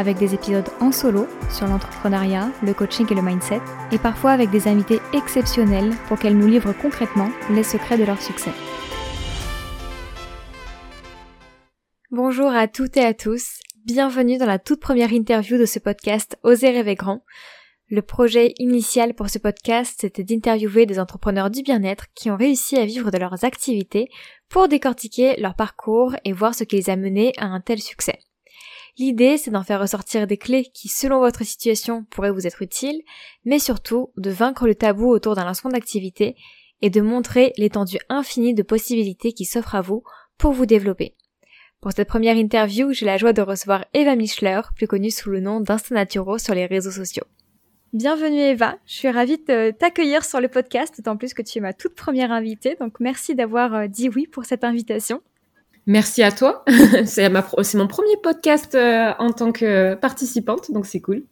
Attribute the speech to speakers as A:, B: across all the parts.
A: avec des épisodes en solo sur l'entrepreneuriat, le coaching et le mindset, et parfois avec des invités exceptionnels pour qu'elles nous livrent concrètement les secrets de leur succès. Bonjour à toutes et à tous, bienvenue dans la toute première interview de ce podcast Oser rêver grand. Le projet initial pour ce podcast, c'était d'interviewer des entrepreneurs du bien-être qui ont réussi à vivre de leurs activités pour décortiquer leur parcours et voir ce qui les a menés à un tel succès. L'idée, c'est d'en faire ressortir des clés qui, selon votre situation, pourraient vous être utiles, mais surtout de vaincre le tabou autour d'un lancement d'activité et de montrer l'étendue infinie de possibilités qui s'offrent à vous pour vous développer. Pour cette première interview, j'ai la joie de recevoir Eva Michler, plus connue sous le nom d'Instanaturo sur les réseaux sociaux. Bienvenue Eva, je suis ravie de t'accueillir sur le podcast, d'autant plus que tu es ma toute première invitée, donc merci d'avoir euh, dit oui pour cette invitation.
B: Merci à toi. c'est mon premier podcast euh, en tant que participante, donc c'est cool.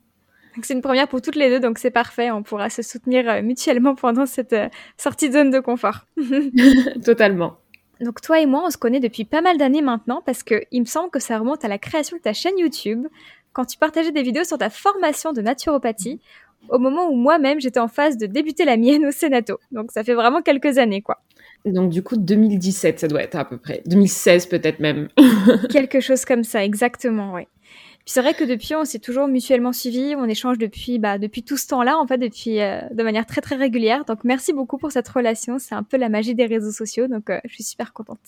A: C'est une première pour toutes les deux, donc c'est parfait. On pourra se soutenir euh, mutuellement pendant cette euh, sortie de zone de confort.
B: Totalement.
A: Donc toi et moi, on se connaît depuis pas mal d'années maintenant parce que il me semble que ça remonte à la création de ta chaîne YouTube quand tu partageais des vidéos sur ta formation de naturopathie au moment où moi-même j'étais en phase de débuter la mienne au Sénato. Donc ça fait vraiment quelques années quoi.
B: Donc du coup 2017 ça doit être à peu près 2016 peut-être même.
A: Quelque chose comme ça exactement oui. Puis c'est vrai que depuis on s'est toujours mutuellement suivis, on échange depuis bah depuis tout ce temps-là en fait depuis euh, de manière très très régulière. Donc merci beaucoup pour cette relation, c'est un peu la magie des réseaux sociaux donc euh, je suis super contente.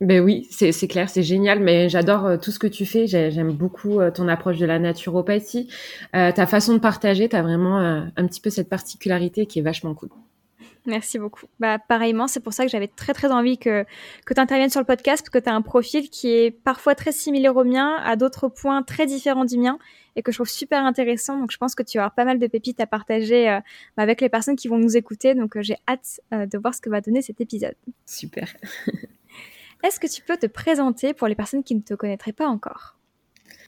B: Ben oui, c'est clair, c'est génial, mais j'adore euh, tout ce que tu fais. J'aime beaucoup ton approche de la naturopathie, ta façon de partager. Tu as vraiment un petit peu cette particularité qui est vachement cool.
A: Merci beaucoup. Bah, pareillement, c'est pour ça que j'avais très très envie que, que tu interviennes sur le podcast, parce que tu as un profil qui est parfois très similaire au mien, à d'autres points très différents du mien, et que je trouve super intéressant. Donc je pense que tu vas avoir pas mal de pépites à partager euh, avec les personnes qui vont nous écouter. Donc euh, j'ai hâte euh, de voir ce que va donner cet épisode.
B: Super.
A: Est-ce que tu peux te présenter pour les personnes qui ne te connaîtraient pas encore?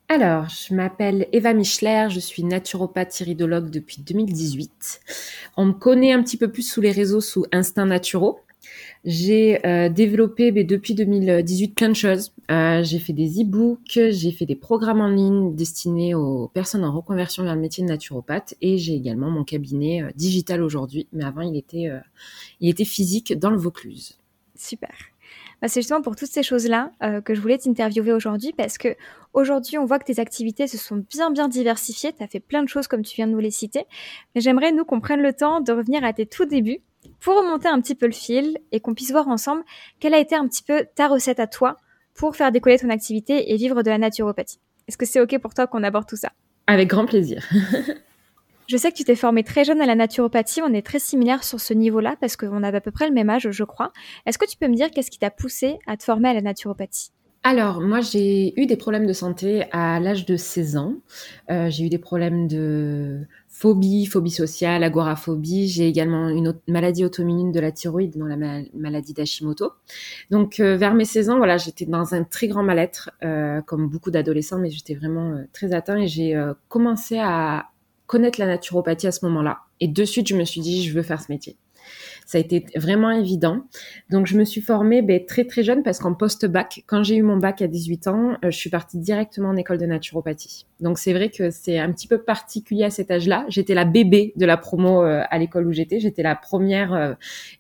B: Alors, je m'appelle Eva Michler, je suis naturopathe iridologue depuis 2018. On me connaît un petit peu plus sous les réseaux sous Instinct Naturaux. J'ai euh, développé mais depuis 2018 plein de choses. Euh, j'ai fait des e-books, j'ai fait des programmes en ligne destinés aux personnes en reconversion vers le métier de naturopathe et j'ai également mon cabinet euh, digital aujourd'hui, mais avant il était, il était physique dans le Vaucluse.
A: Super. Bah, c'est justement pour toutes ces choses-là euh, que je voulais t'interviewer aujourd'hui parce que aujourd'hui, on voit que tes activités se sont bien bien diversifiées. Tu as fait plein de choses comme tu viens de nous les citer. Mais j'aimerais, nous, qu'on prenne le temps de revenir à tes tout débuts pour remonter un petit peu le fil et qu'on puisse voir ensemble quelle a été un petit peu ta recette à toi pour faire décoller ton activité et vivre de la naturopathie. Est-ce que c'est OK pour toi qu'on aborde tout ça?
B: Avec grand plaisir.
A: Je sais que tu t'es formée très jeune à la naturopathie, on est très similaires sur ce niveau-là parce qu'on avait à peu près le même âge, je crois. Est-ce que tu peux me dire qu'est-ce qui t'a poussé à te former à la naturopathie?
B: Alors, moi, j'ai eu des problèmes de santé à l'âge de 16 ans. Euh, j'ai eu des problèmes de phobie, phobie sociale, agoraphobie. J'ai également une maladie auto-immune de la thyroïde, dans la maladie d'Hashimoto. Donc, euh, vers mes 16 ans, voilà, j'étais dans un très grand mal-être, euh, comme beaucoup d'adolescents, mais j'étais vraiment très atteint et j'ai commencé à connaître la naturopathie à ce moment-là. Et de suite, je me suis dit, je veux faire ce métier. Ça a été vraiment évident. Donc, je me suis formée ben, très très jeune parce qu'en post-bac, quand j'ai eu mon bac à 18 ans, euh, je suis partie directement en école de naturopathie. Donc, c'est vrai que c'est un petit peu particulier à cet âge-là. J'étais la bébé de la promo euh, à l'école où j'étais. J'étais la première euh,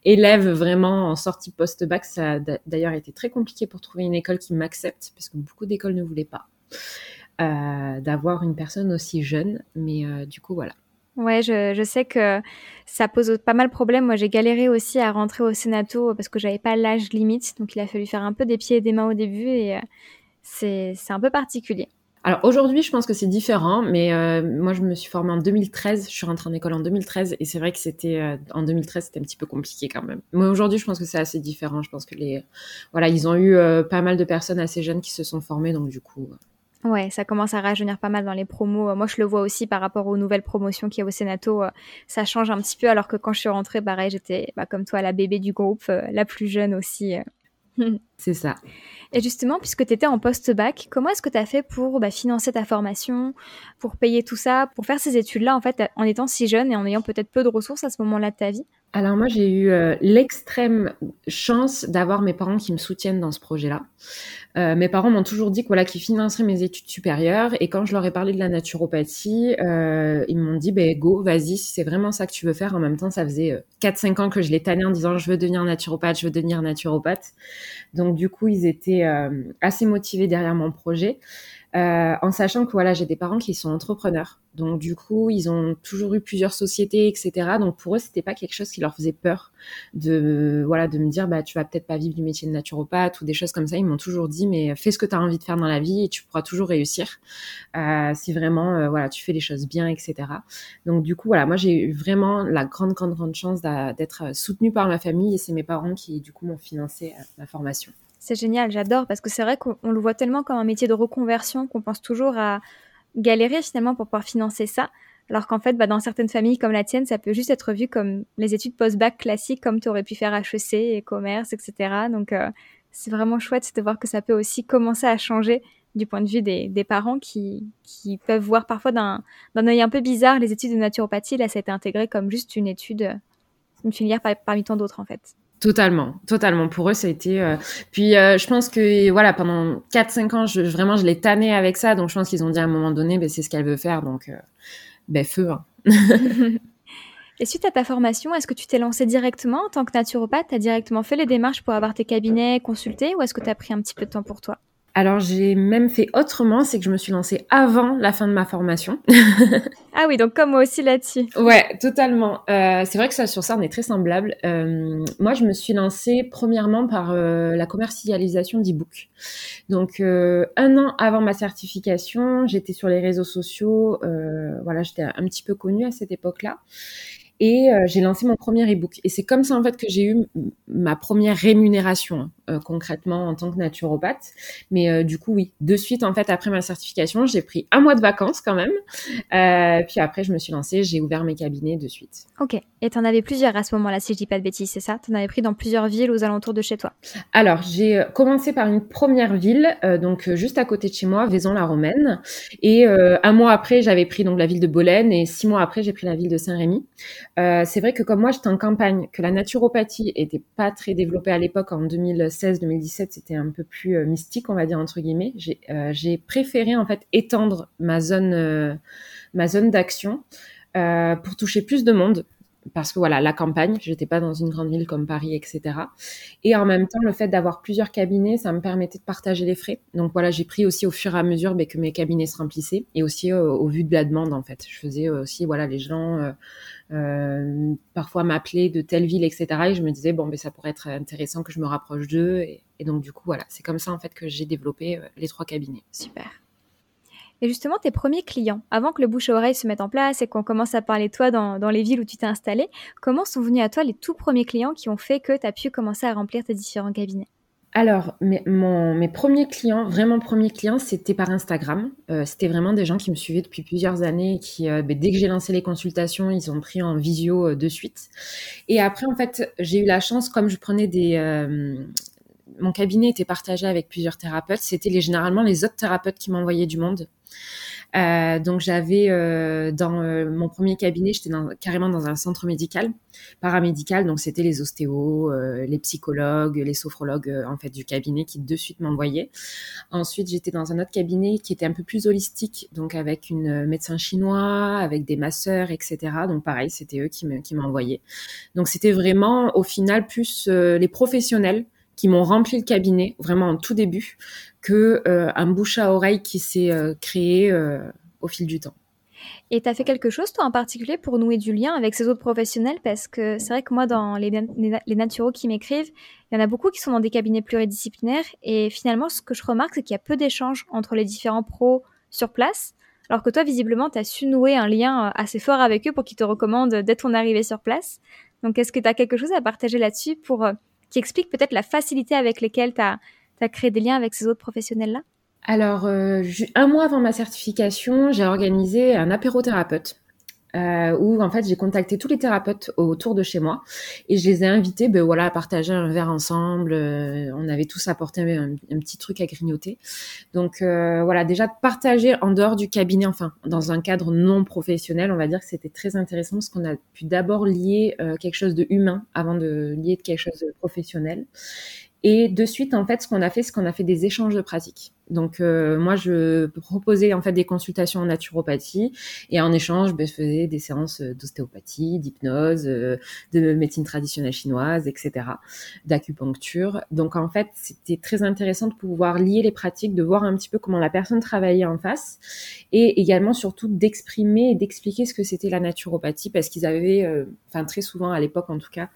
B: élève vraiment en sortie post-bac. Ça a d'ailleurs été très compliqué pour trouver une école qui m'accepte parce que beaucoup d'écoles ne voulaient pas. Euh, d'avoir une personne aussi jeune. Mais euh, du coup, voilà.
A: Ouais, je, je, sais que ça pose pas mal de problèmes. Moi, j'ai galéré aussi à rentrer au Sénato parce que j'avais pas l'âge limite. Donc, il a fallu faire un peu des pieds et des mains au début et euh, c'est un peu particulier.
B: Alors aujourd'hui, je pense que c'est différent, mais moi, je me suis formée en 2013. Je suis rentrée en école en 2013 et c'est vrai que c'était en 2013, c'était un petit peu compliqué quand même. Mais aujourd'hui, je pense que c'est assez différent. Je pense que les, voilà, ils ont eu pas mal de personnes assez jeunes qui se sont formées, donc du coup,
A: Ouais, ça commence à rajeunir pas mal dans les promos. Moi, je le vois aussi par rapport aux nouvelles promotions qu'il y a au Sénato. Ça change un petit peu, alors que quand je suis rentrée, pareil, j'étais bah, comme toi, la bébé du groupe, la plus jeune aussi.
B: C'est ça.
A: Et justement, puisque tu étais en post-bac, comment est-ce que tu as fait pour bah, financer ta formation, pour payer tout ça, pour faire ces études-là, en fait, en étant si jeune et en ayant peut-être peu de ressources à ce moment-là de ta vie?
B: Alors moi, j'ai eu euh, l'extrême chance d'avoir mes parents qui me soutiennent dans ce projet-là. Euh, mes parents m'ont toujours dit voilà, qu'ils financeraient mes études supérieures. Et quand je leur ai parlé de la naturopathie, euh, ils m'ont dit, ben go, vas-y, si c'est vraiment ça que tu veux faire. En même temps, ça faisait 4-5 ans que je les tannais en disant, je veux devenir naturopathe, je veux devenir naturopathe. Donc du coup, ils étaient assez motivés derrière mon projet. Euh, en sachant que voilà, j'ai des parents qui sont entrepreneurs. Donc du coup, ils ont toujours eu plusieurs sociétés, etc. Donc pour eux, c'était pas quelque chose qui leur faisait peur de voilà de me dire bah tu vas peut-être pas vivre du métier de naturopathe ou des choses comme ça. Ils m'ont toujours dit mais fais ce que tu as envie de faire dans la vie et tu pourras toujours réussir euh, si vraiment euh, voilà tu fais les choses bien, etc. Donc du coup voilà, moi j'ai eu vraiment la grande grande grande chance d'être soutenue par ma famille et c'est mes parents qui du coup m'ont financé ma formation.
A: C'est génial, j'adore parce que c'est vrai qu'on le voit tellement comme un métier de reconversion qu'on pense toujours à galérer finalement pour pouvoir financer ça. Alors qu'en fait, bah, dans certaines familles comme la tienne, ça peut juste être vu comme les études post-bac classiques, comme tu aurais pu faire HEC et commerce, etc. Donc, euh, c'est vraiment chouette de voir que ça peut aussi commencer à changer du point de vue des, parents qui, peuvent voir parfois d'un œil un peu bizarre les études de naturopathie. Là, ça a été intégré comme juste une étude, une filière parmi tant d'autres, en fait.
B: Totalement, totalement. Pour eux, ça a été. Euh, puis, euh, je pense que voilà, pendant 4-5 ans, je, vraiment, je l'ai tanné avec ça. Donc, je pense qu'ils ont dit à un moment donné, ben, c'est ce qu'elle veut faire. Donc, euh, ben, feu. Hein.
A: Et suite à ta formation, est-ce que tu t'es lancé directement en tant que naturopathe? Tu directement fait les démarches pour avoir tes cabinets consultés ou est-ce que tu as pris un petit peu de temps pour toi?
B: Alors j'ai même fait autrement, c'est que je me suis lancée avant la fin de ma formation.
A: ah oui, donc comme moi aussi là-dessus.
B: Ouais, totalement. Euh, c'est vrai que ça, sur ça, on est très semblables. Euh, moi, je me suis lancée premièrement par euh, la commercialisation d'e-books. Donc un an avant ma certification, j'étais sur les réseaux sociaux. voilà, j'étais un petit peu connue à cette époque-là et euh, j'ai lancé mon premier ebook. Et c'est comme ça en fait que j'ai eu ma première rémunération hein, euh, concrètement en tant que naturopathe. Mais euh, du coup oui, de suite en fait après ma certification, j'ai pris un mois de vacances quand même. puis après je me suis lancée, j'ai ouvert mes cabinets de suite.
A: Ok. Et tu en avais plusieurs à ce moment-là, si je dis pas de bêtises, c'est ça? Tu en avais pris dans plusieurs villes aux alentours de chez toi?
B: Alors j'ai commencé par une première ville, donc juste à côté de chez moi, Vaison-la-Romaine. Et un mois après j'avais pris donc la ville de Bolène et six mois après j'ai pris la ville de Saint-Rémy. Euh, c'est vrai que comme moi j'étais en campagne, que la naturopathie était pas très développée à l'époque en 2016-2017, c'était un peu plus euh, mystique, on va dire entre guillemets. Euh, j'ai préféré en fait étendre ma zone, ma zone d'action pour toucher plus de monde parce que voilà, la campagne, j'étais pas dans une grande ville comme Paris, etc. Et en même temps, le fait d'avoir plusieurs cabinets, ça me permettait de partager les frais. Donc voilà, j'ai pris aussi au fur et à mesure ben, que mes cabinets se remplissaient et aussi au vu de la demande en fait. Je faisais aussi voilà les gens euh, parfois m'appeler de telle ville, etc. Et je me disais, bon, mais ça pourrait être intéressant que je me rapproche d'eux. Et, donc, du coup, voilà, c'est comme ça, en fait, que j'ai développé euh, les trois cabinets.
A: Super. Et justement, tes premiers clients, avant que le bouche à oreille se mette en place et qu'on commence à parler toi dans, les villes où tu t'es installé, comment sont venus à toi les tout premiers clients qui ont fait que tu as pu commencer à remplir tes différents cabinets?
B: Alors, mes, mes premiers clients, vraiment premiers clients, c'était par Instagram. Euh, c'était vraiment des gens qui me suivaient depuis plusieurs années et qui, euh, ben, dès que j'ai lancé les consultations, ils ont pris en visio euh, de suite. Et après, en fait, j'ai eu la chance, comme je prenais des... mon cabinet était partagé avec plusieurs thérapeutes, c'était les, généralement les autres thérapeutes qui m'envoyaient du monde. Euh, donc j'avais euh, dans euh, mon premier cabinet, j'étais carrément dans un centre médical, paramédical, donc c'était les ostéos, les psychologues, les sophrologues en fait du cabinet qui de suite m'envoyaient. Ensuite j'étais dans un autre cabinet qui était un peu plus holistique, donc avec une médecin chinois, avec des masseurs, etc. Donc pareil, c'était eux qui m'envoyaient. donc c'était vraiment au final plus les professionnels qui m'ont rempli le cabinet vraiment en tout début que euh, un bouche à oreille qui s'est euh, créé euh, au fil du temps.
A: Et tu as fait quelque chose, toi, en particulier, pour nouer du lien avec ces autres professionnels? Parce que c'est vrai que moi, dans les, les naturaux qui m'écrivent, il y en a beaucoup qui sont dans des cabinets pluridisciplinaires. Et finalement, ce que je remarque, c'est qu'il y a peu d'échanges entre les différents pros sur place. Alors que toi, visiblement, tu as su nouer un lien assez fort avec eux pour qu'ils te recommandent dès ton arrivée sur place. Donc, est-ce que tu as quelque chose à partager là-dessus pour qui explique peut-être la facilité avec laquelle tu as, créé des liens avec ces autres professionnels-là?
B: Alors, un mois avant ma certification, j'ai organisé un apérothérapeute euh, où en fait j'ai contacté tous les thérapeutes autour de chez moi et je les ai invités ben voilà à partager un verre ensemble euh, on avait tous apporté un, petit truc à grignoter donc euh, voilà déjà partager en dehors du cabinet enfin dans un cadre non professionnel on va dire que c'était très intéressant parce qu'on a pu d'abord lier euh, quelque chose de humain avant de lier quelque chose de professionnel et de suite, en fait, ce qu'on a fait, c'est qu'on a fait des échanges de pratiques. Donc, euh, moi, je proposais en fait des consultations en naturopathie et en échange, ben, je faisais des séances d'ostéopathie, d'hypnose, euh, de médecine traditionnelle chinoise, etc., d'acupuncture. Donc, en fait, c'était très intéressant de pouvoir lier les pratiques, de voir un petit peu comment la personne travaillait en face et également, surtout, d'exprimer et d'expliquer ce que c'était la naturopathie parce qu'ils avaient, euh, enfin, très souvent à l'époque en tout cas,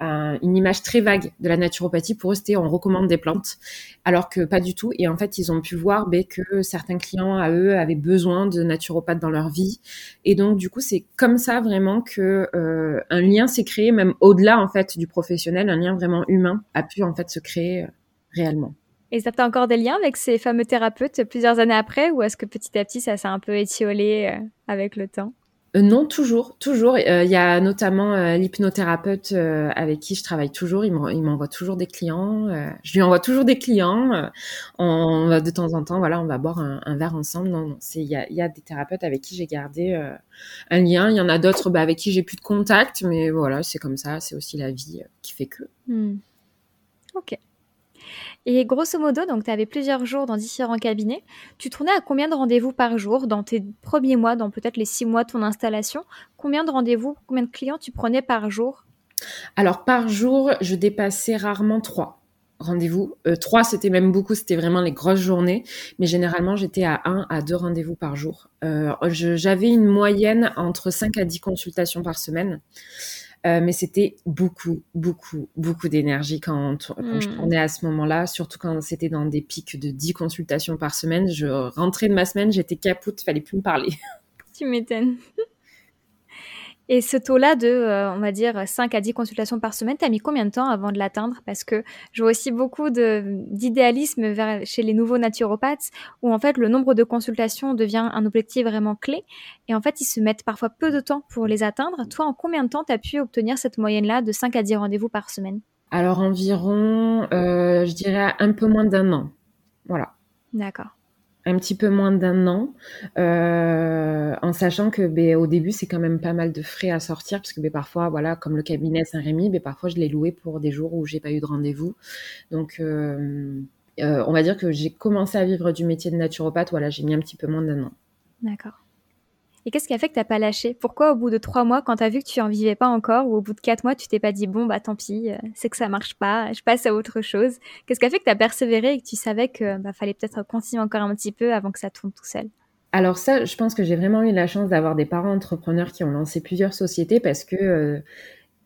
B: une image très vague de la naturopathie. Pour eux, c'était on recommande des plantes, alors que pas du tout. Et en fait, ils ont pu voir ben, que certains clients à eux avaient besoin de naturopathes dans leur vie. Et donc, du coup, c'est comme ça vraiment que euh, un lien s'est créé, même au-delà en fait du professionnel, un lien vraiment humain a pu en fait se créer euh, réellement.
A: Et ça t'a encore des liens avec ces fameux thérapeutes plusieurs années après, ou est-ce que petit à petit ça s'est un peu étiolé euh, avec le temps?
B: Non, toujours, toujours. Euh, il y a notamment euh, l'hypnothérapeute avec qui je travaille toujours. Il m'envoie toujours des clients. je lui envoie toujours des clients. on va de temps en temps, voilà, on va boire un, verre ensemble. Non, c'est il y a, y a, des thérapeutes avec qui j'ai gardé un lien. Il y en a d'autres bah, avec qui j'ai plus de contact, mais voilà, c'est comme ça. C'est aussi la vie qui fait que.
A: Hmm. Ok. Et grosso modo, donc tu avais plusieurs jours dans différents cabinets. Tu tournais à combien de rendez-vous par jour dans tes premiers mois, dans peut-être les six mois de ton installation? Combien de rendez-vous, combien de clients tu prenais par jour?
B: Alors par jour, je dépassais rarement trois rendez-vous. Euh, trois, c'était même beaucoup, c'était vraiment les grosses journées. Mais généralement, j'étais à un à deux rendez-vous par jour. Euh, j'avais une moyenne entre 5 à 10 consultations par semaine. Euh, mais c'était beaucoup, beaucoup, beaucoup d'énergie quand, quand je hmm. tournais à ce moment-là, surtout quand c'était dans des pics de 10 consultations par semaine. Je rentrais de ma semaine, j'étais capoute, fallait plus me parler.
A: Tu m'étonnes. Et ce taux-là de, euh, on va dire, 5 à 10 consultations par semaine, t'as mis combien de temps avant de l'atteindre? Parce que je vois aussi beaucoup d'idéalisme chez les nouveaux naturopathes, où en fait le nombre de consultations devient un objectif vraiment clé. Et en fait, ils se mettent parfois peu de temps pour les atteindre. Toi, en combien de temps t'as pu obtenir cette moyenne-là de 5 à 10 rendez-vous par semaine?
B: Alors environ, euh, je dirais un peu moins d'un an. Voilà.
A: D'accord
B: un petit peu moins d'un an, euh, en sachant que ben, au début c'est quand même pas mal de frais à sortir parce que ben, parfois voilà comme le cabinet Saint-Rémy, ben, parfois je l'ai loué pour des jours où j'ai pas eu de rendez-vous, donc euh, euh, on va dire que j'ai commencé à vivre du métier de naturopathe, voilà j'ai mis un petit peu moins d'un an.
A: D'accord. Et qu'est-ce qui a fait que t'as pas lâché? Pourquoi au bout de trois mois, quand t'as vu que tu en vivais pas encore, ou au bout de quatre mois, tu t'es pas dit bon bah tant pis, euh, c'est que ça marche pas, je passe à autre chose? Qu'est-ce qui a fait que t'as persévéré et que tu savais que bah, fallait peut-être continuer encore un petit peu avant que ça tourne tout seul?
B: Alors ça, je pense que j'ai vraiment eu la chance d'avoir des parents entrepreneurs qui ont lancé plusieurs sociétés parce que euh,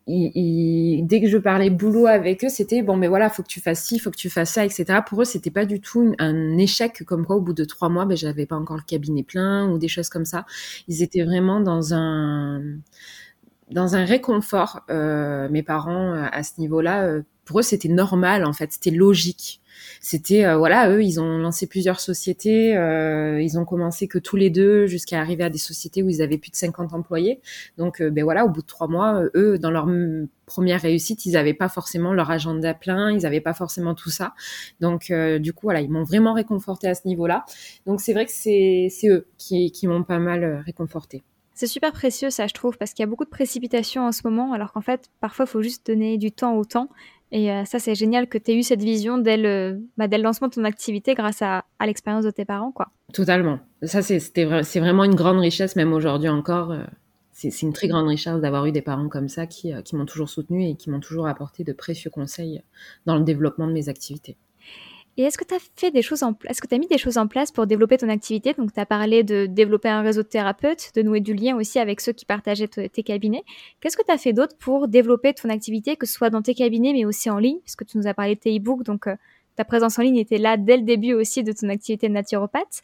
B: dès que je parlais boulot avec eux, c'était bon, mais voilà, faut que tu fasses ci, faut que tu fasses ça, etc. Pour eux, c'était pas du tout un échec comme quoi au bout de trois mois, ben j'avais pas encore le cabinet plein ou des choses comme ça. Ils étaient vraiment dans un dans un réconfort. Euh, mes parents à ce niveau-là, euh, pour eux, c'était normal en fait, c'était logique c'était euh, voilà, eux, ils ont lancé plusieurs sociétés, euh, ils ont commencé que tous les deux jusqu'à arriver à des sociétés où ils avaient plus de 50 employés. Donc euh, ben voilà, au bout de trois mois, eux, dans leur première réussite, ils n'avaient pas forcément leur agenda plein, ils n'avaient pas forcément tout ça. Donc du coup voilà, ils m'ont vraiment réconforté à ce niveau-là. Donc c'est vrai que c'est eux qui, qui m'ont pas mal réconforté.
A: C'est super précieux ça, je trouve, parce qu'il y a beaucoup de précipitations en ce moment, alors qu'en fait, parfois, il faut juste donner du temps au temps. Et euh, ça, c'est génial que tu aies eu cette vision dès le, bah, le lancement de ton activité grâce à, l'expérience de tes parents. quoi.
B: Totalement. Ça, c'est vraiment une grande richesse, même aujourd'hui encore. Euh, c'est une très grande richesse d'avoir eu des parents comme ça qui, euh, qui m'ont toujours soutenu et qui m'ont toujours apporté de précieux conseils dans le développement de mes activités.
A: Et est-ce que tu as fait des choses en est-ce que tu mis des choses en place pour développer ton activité? Donc tu as parlé de développer un réseau de thérapeutes, de nouer du lien aussi avec ceux qui partageaient tes cabinets. Qu'est-ce que tu as fait d'autre pour développer ton activité que ce soit dans tes cabinets mais aussi en ligne? Puisque tu nous as parlé de tes e-books donc euh, ta présence en ligne était là dès le début aussi de ton activité de naturopathe.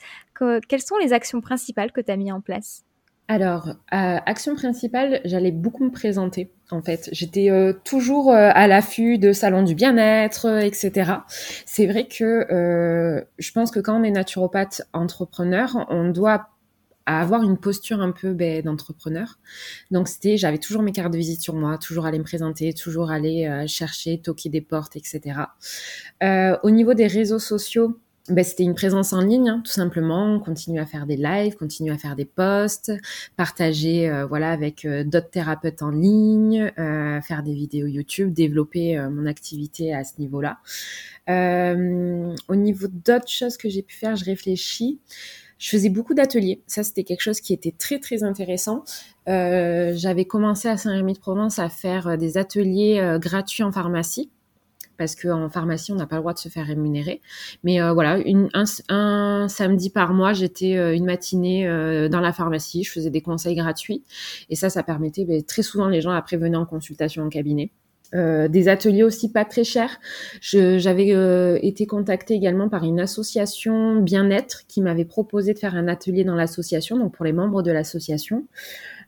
A: quelles sont les actions principales que tu as mis en place?
B: Alors, action principale, j'allais beaucoup me présenter. En fait, j'étais euh, toujours euh, à l'affût de salons du bien-être, euh, etc. C'est vrai que je pense que quand on est naturopathe entrepreneur, on doit avoir une posture un peu ben, d'entrepreneur. Donc c'était, j'avais toujours mes cartes de visite sur moi, toujours aller me présenter, toujours aller chercher, toquer des portes, etc. au niveau des réseaux sociaux, ben, c'était une présence en ligne, hein, tout simplement. Continuer à faire des lives, continuer à faire des posts, partager euh, voilà avec euh, d'autres thérapeutes en ligne, euh, faire des vidéos YouTube, développer mon activité à ce niveau-là. au niveau d'autres choses que j'ai pu faire, je réfléchis. Je faisais beaucoup d'ateliers. Ça, c'était quelque chose qui était très très intéressant. J'avais commencé à Saint-Rémy-de-Provence à faire des ateliers gratuits en pharmacie parce qu'en pharmacie, on n'a pas le droit de se faire rémunérer. Mais euh, voilà, un, samedi par mois, j'étais euh, une matinée euh, dans la pharmacie, je faisais des conseils gratuits. Et ça, ça permettait, ben, très souvent, les gens après venaient en consultation en cabinet. des ateliers aussi pas très chers. J'avais été contactée également par une association bien-être qui m'avait proposé de faire un atelier dans l'association, donc pour les membres de l'association.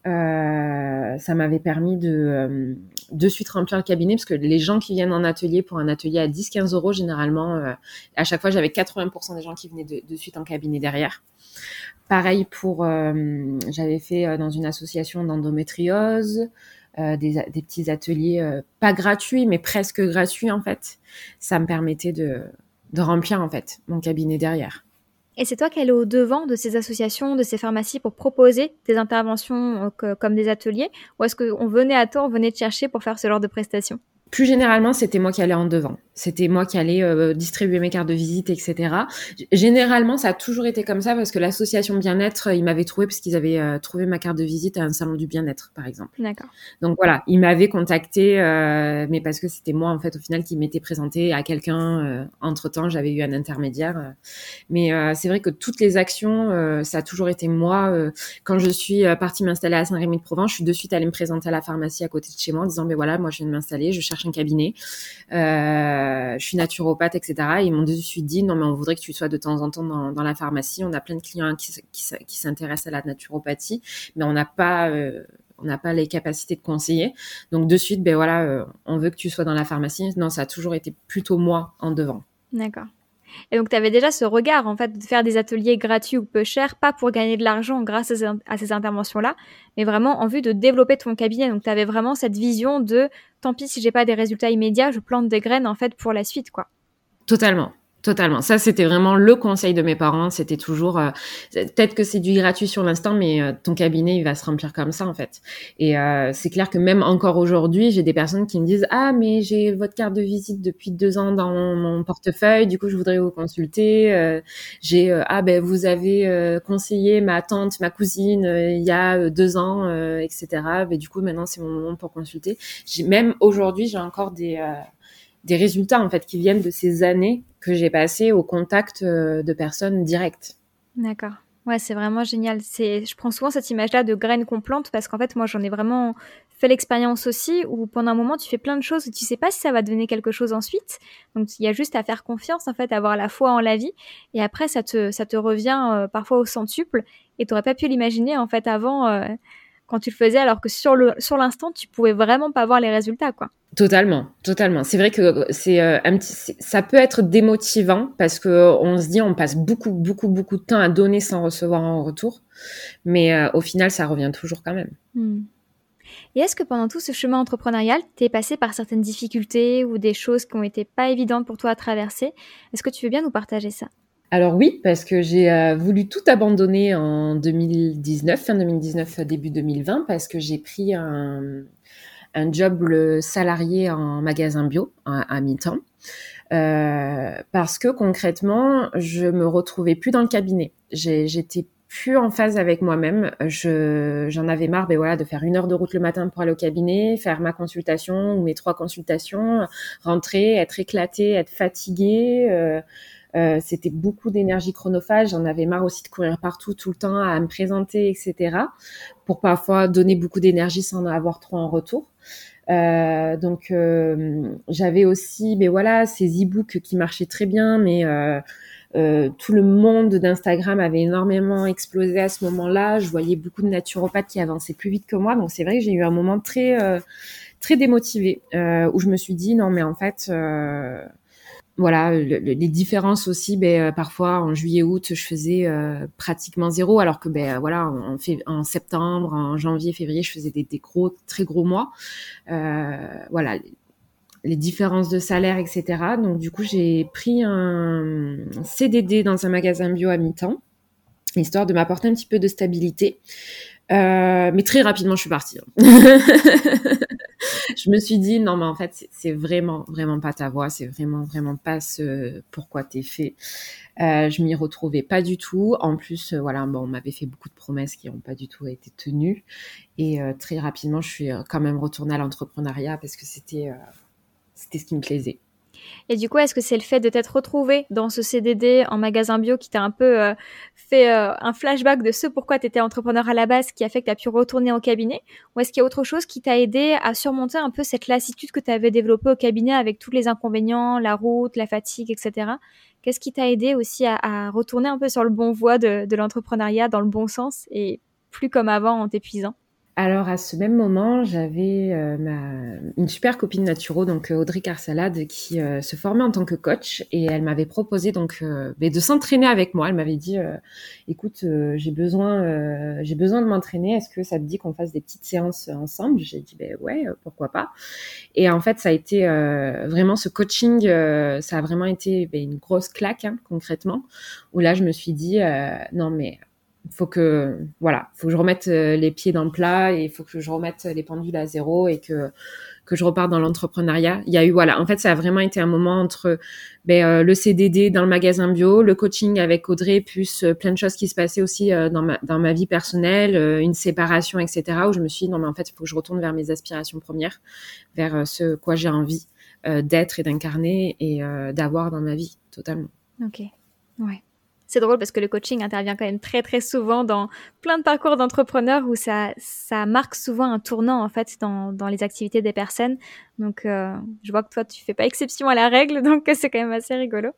B: Euh, ça m'avait permis de euh, de suite remplir le cabinet parce que les gens qui viennent en atelier pour un atelier à 10-15 euros généralement euh, à chaque fois j'avais 80% des gens qui venaient de, suite en cabinet derrière. Pareil pour j'avais fait dans une association d'endométriose des, des, petits ateliers pas gratuits mais presque gratuits en fait. Ça me permettait de de remplir en fait mon cabinet derrière
A: et c'est toi qui es au devant de ces associations, de ces pharmacies pour proposer des interventions euh, comme des ateliers Ou est-ce qu'on venait à toi, on venait te chercher pour faire ce genre de prestations?
B: Plus généralement, c'était moi qui allais en devant. C'était moi qui allais euh, distribuer mes cartes de visite, etc. Généralement, ça a toujours été comme ça parce que l'association bien-être, ils m'avaient trouvé parce qu'ils avaient euh, trouvé ma carte de visite à un salon du bien-être, par exemple.
A: D'accord.
B: Donc voilà, ils m'avaient contacté, euh, mais parce que c'était moi en fait au final qui m'était présenté à quelqu'un. entre temps, j'avais eu un intermédiaire. mais c'est vrai que toutes les actions, ça a toujours été moi. quand je suis partie m'installer à Saint-Rémy-de-Provence, je suis de suite allée me présenter à la pharmacie à côté de chez moi en disant, mais voilà, moi je viens de m'installer, je cherche un cabinet, euh, je suis naturopathe, etc. ils m'ont de suite dit, non, mais on voudrait que tu sois de temps en temps dans, la pharmacie. On a plein de clients qui, qui, s'intéressent à la naturopathie, mais on n'a pas... Euh, on n'a pas les capacités de conseiller. Donc de suite, ben voilà, euh, on veut que tu sois dans la pharmacie. Non, ça a toujours été plutôt moi en devant.
A: D'accord. Et donc, tu avais déjà ce regard, en fait, de faire des ateliers gratuits ou peu chers, pas pour gagner de l'argent grâce à ces, interventions-là, mais vraiment en vue de développer ton cabinet. Donc, tu avais vraiment cette vision de, tant pis si j'ai pas des résultats immédiats, je plante des graines, en fait, pour la suite, quoi.
B: Totalement. Totalement. Ça, c'était vraiment le conseil de mes parents. C'était toujours, euh, peut-être que c'est du gratuit sur l'instant, mais euh, ton cabinet, il va se remplir comme ça, en fait. Et euh, c'est clair que même encore aujourd'hui, j'ai des personnes qui me disent, ah, mais j'ai votre carte de visite depuis deux ans dans mon, portefeuille, du coup, je voudrais vous consulter. j'ai, ah, ben, vous avez conseillé ma tante, ma cousine, il y a deux ans, etc. Ben, du coup, maintenant, c'est mon moment pour consulter. Même aujourd'hui, j'ai encore des des résultats en fait qui viennent de ces années que j'ai passées au contact euh, de personnes directes.
A: D'accord. Ouais, c'est vraiment génial. C'est, je prends souvent cette image-là de graines qu'on plante parce qu'en fait, moi, j'en ai vraiment fait l'expérience aussi où pendant un moment, tu fais plein de choses et tu sais pas si ça va donner quelque chose ensuite. Donc, il y a juste à faire confiance, en fait, avoir la foi en la vie. Et après, ça te, ça te revient euh, parfois au centuple et tu n'aurais pas pu l'imaginer, en fait, avant, euh, quand tu le faisais, alors que sur le, sur l'instant, tu pouvais vraiment pas voir les résultats, quoi.
B: Totalement, totalement. C'est vrai que c'est euh, un petit, ça peut être démotivant parce que on se dit on passe beaucoup, beaucoup, beaucoup de temps à donner sans recevoir en retour, mais euh, au final ça revient toujours quand même.
A: Hmm. Et est-ce que pendant tout ce chemin entrepreneurial, tu es passé par certaines difficultés ou des choses qui ont été pas évidentes pour toi à traverser? Est-ce que tu veux bien nous partager ça?
B: Alors oui, parce que j'ai euh, voulu tout abandonner en 2019, fin 2019, début 2020, parce que j'ai pris un, un job salarié en magasin bio à, mi-temps. Euh, parce que concrètement, je me retrouvais plus dans le cabinet. J'étais plus en phase avec moi-même. j'en avais marre, ben voilà, de faire une heure de route le matin pour aller au cabinet, faire ma consultation ou mes trois consultations, rentrer, être éclatée, être fatiguée. Euh, euh, c'était beaucoup d'énergie chronophage. J'en avais marre aussi de courir partout tout le temps à me présenter, etc. Pour parfois donner beaucoup d'énergie sans en avoir trop en retour. Euh, donc euh, j'avais aussi, mais voilà, ces e-books qui marchaient très bien, mais tout le monde d'Instagram avait énormément explosé à ce moment-là. Je voyais beaucoup de naturopathes qui avançaient plus vite que moi. Donc c'est vrai que j'ai eu un moment très très démotivée où je me suis dit non mais en fait voilà, les différences aussi, ben, euh, parfois en juillet-août, je faisais euh, pratiquement zéro, alors que ben voilà, en, septembre, en janvier, février, je faisais des, des gros, très gros mois. Euh, voilà, les différences de salaire, etc. Donc du coup, j'ai pris un CDD dans un magasin bio à mi-temps, histoire de m'apporter un petit peu de stabilité. Mais très rapidement, je suis partie. Hein. je me suis dit non mais en fait c'est vraiment vraiment pas ta voix, c'est vraiment vraiment pas ce pourquoi t'es fait. Euh, je m'y retrouvais pas du tout. En plus euh, voilà bon on m'avait fait beaucoup de promesses qui n'ont pas du tout été tenues et euh, très rapidement je suis quand même retournée à l'entrepreneuriat parce que c'était c'était ce qui me plaisait.
A: Et du coup, est-ce que c'est le fait de t'être retrouvé dans ce CDD en magasin bio qui t'a un peu euh, fait euh, un flashback de ce pourquoi tu étais entrepreneur à la base qui a fait que tu as pu retourner au cabinet? Ou est-ce qu'il y a autre chose qui t'a aidé à surmonter un peu cette lassitude que tu avais développée au cabinet avec tous les inconvénients, la route, la fatigue, etc. Qu'est-ce qui t'a aidé aussi à, retourner un peu sur le bon voie de, de l'entrepreneuriat dans le bon sens et plus comme avant en t'épuisant?
B: Alors à ce même moment, j'avais euh, une super copine naturo, donc euh, Audrey Carsalade, qui euh, se formait en tant que coach et elle m'avait proposé donc de s'entraîner avec moi. Elle m'avait dit, écoute, j'ai besoin, j'ai besoin de m'entraîner. Est-ce que ça te dit qu'on fasse des petites séances ensemble? J'ai dit, ben ouais, pourquoi pas. Et en fait, ça a été vraiment ce coaching, ça a vraiment été ben, une grosse claque hein, concrètement, où là je me suis dit, non mais faut que voilà, faut que je remette euh, les pieds dans le plat et il faut que je remette les pendules à zéro et que que je reparte dans l'entrepreneuriat. Il y a eu voilà, en fait, ça a vraiment été un moment entre ben, euh, le CDD dans le magasin bio, le coaching avec Audrey, plus euh, plein de choses qui se passaient aussi dans ma dans ma vie personnelle, une séparation, etc. Où je me suis dit non mais en fait, il faut que je retourne vers mes aspirations premières, vers ce quoi j'ai envie d'être et d'incarner et d'avoir dans ma vie totalement.
A: Ok, ouais c'est drôle parce que le coaching intervient quand même très très souvent dans plein de parcours d'entrepreneurs où ça, ça marque souvent un tournant en fait dans, dans les activités des personnes. Donc euh, je vois que toi tu fais pas exception à la règle, donc c'est quand même assez rigolo.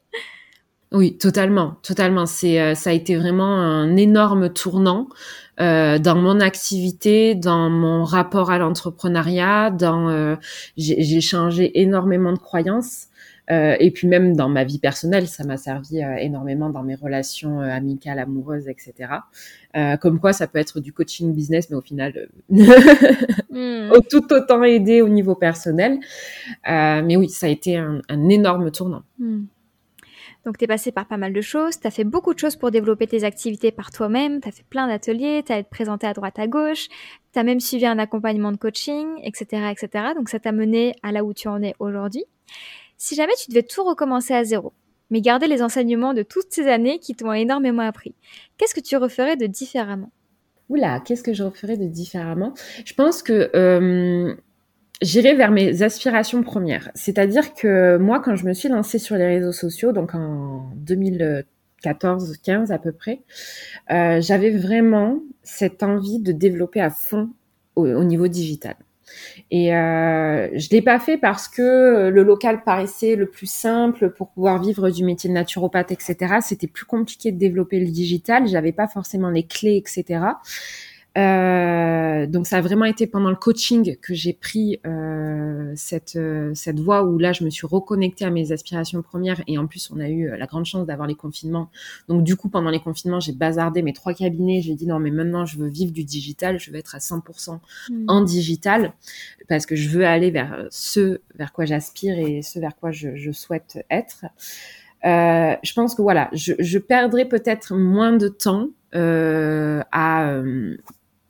B: Oui, totalement, totalement. C'est euh, ça a été vraiment un énorme tournant euh, dans mon activité, dans mon rapport à l'entrepreneuriat, dans euh, j'ai changé énormément de croyances. Euh, et puis même dans ma vie personnelle, ça m'a servi euh, énormément dans mes relations euh, amicales, amoureuses, etc. comme quoi, ça peut être du coaching business, mais au final, hmm. tout autant aidé au niveau personnel. mais oui, ça a été un, énorme tournant. Hmm.
A: Donc, tu es passé par pas mal de choses, tu as fait beaucoup de choses pour développer tes activités par toi-même, tu as fait plein d'ateliers, tu as été présenté à droite à gauche, tu as même suivi un accompagnement de coaching, etc., etc. Donc, ça t'a mené à là où tu en es aujourd'hui. Si jamais tu devais tout recommencer à zéro, mais garder les enseignements de toutes ces années qui t'ont énormément appris, qu'est-ce que tu referais de différemment?
B: Oula, qu'est-ce que je referais de différemment? Je pense que euh, j'irai vers mes aspirations premières. C'est-à-dire que moi, quand je me suis lancée sur les réseaux sociaux, donc en 2014-15 à peu près, euh, j'avais vraiment cette envie de développer à fond au niveau digital. Et euh, je l'ai pas fait parce que le local paraissait le plus simple pour pouvoir vivre du métier de naturopathe, etc. C'était plus compliqué de développer le digital. J'avais pas forcément les clés, etc. Euh, donc ça a vraiment été pendant le coaching que j'ai pris euh, cette euh, cette voie où là je me suis reconnectée à mes aspirations premières et en plus on a eu la grande chance d'avoir les confinements. Donc du coup pendant les confinements j'ai bazardé mes trois cabinets. J'ai dit non mais maintenant je veux vivre du digital, je veux être à 100% mmh. en digital parce que je veux aller vers ce vers quoi j'aspire et ce vers quoi je, je souhaite être. Euh, je pense que voilà, je, je perdrai peut-être moins de temps euh, à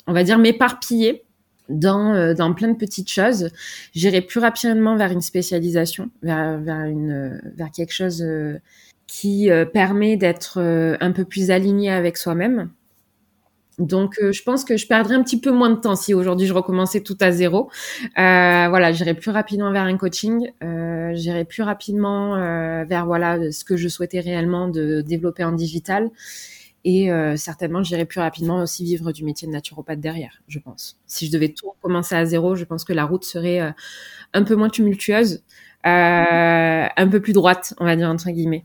B: on va dire, m'éparpiller dans, euh, dans plein de petites choses. J'irai plus rapidement vers une spécialisation, vers, vers quelque chose euh, qui euh, permet d'être un peu plus aligné avec soi-même. Donc, je pense que je perdrais un petit peu moins de temps si aujourd'hui je recommençais tout à zéro. voilà, j'irai plus rapidement vers un coaching, euh, j'irai plus rapidement vers voilà ce que je souhaitais réellement de développer en digital. Et euh, certainement, j'irai plus rapidement aussi vivre du métier de naturopathe derrière, je pense. Si je devais tout recommencer à zéro, je pense que la route serait euh, un peu moins tumultueuse, euh, un peu plus droite, on va dire entre guillemets.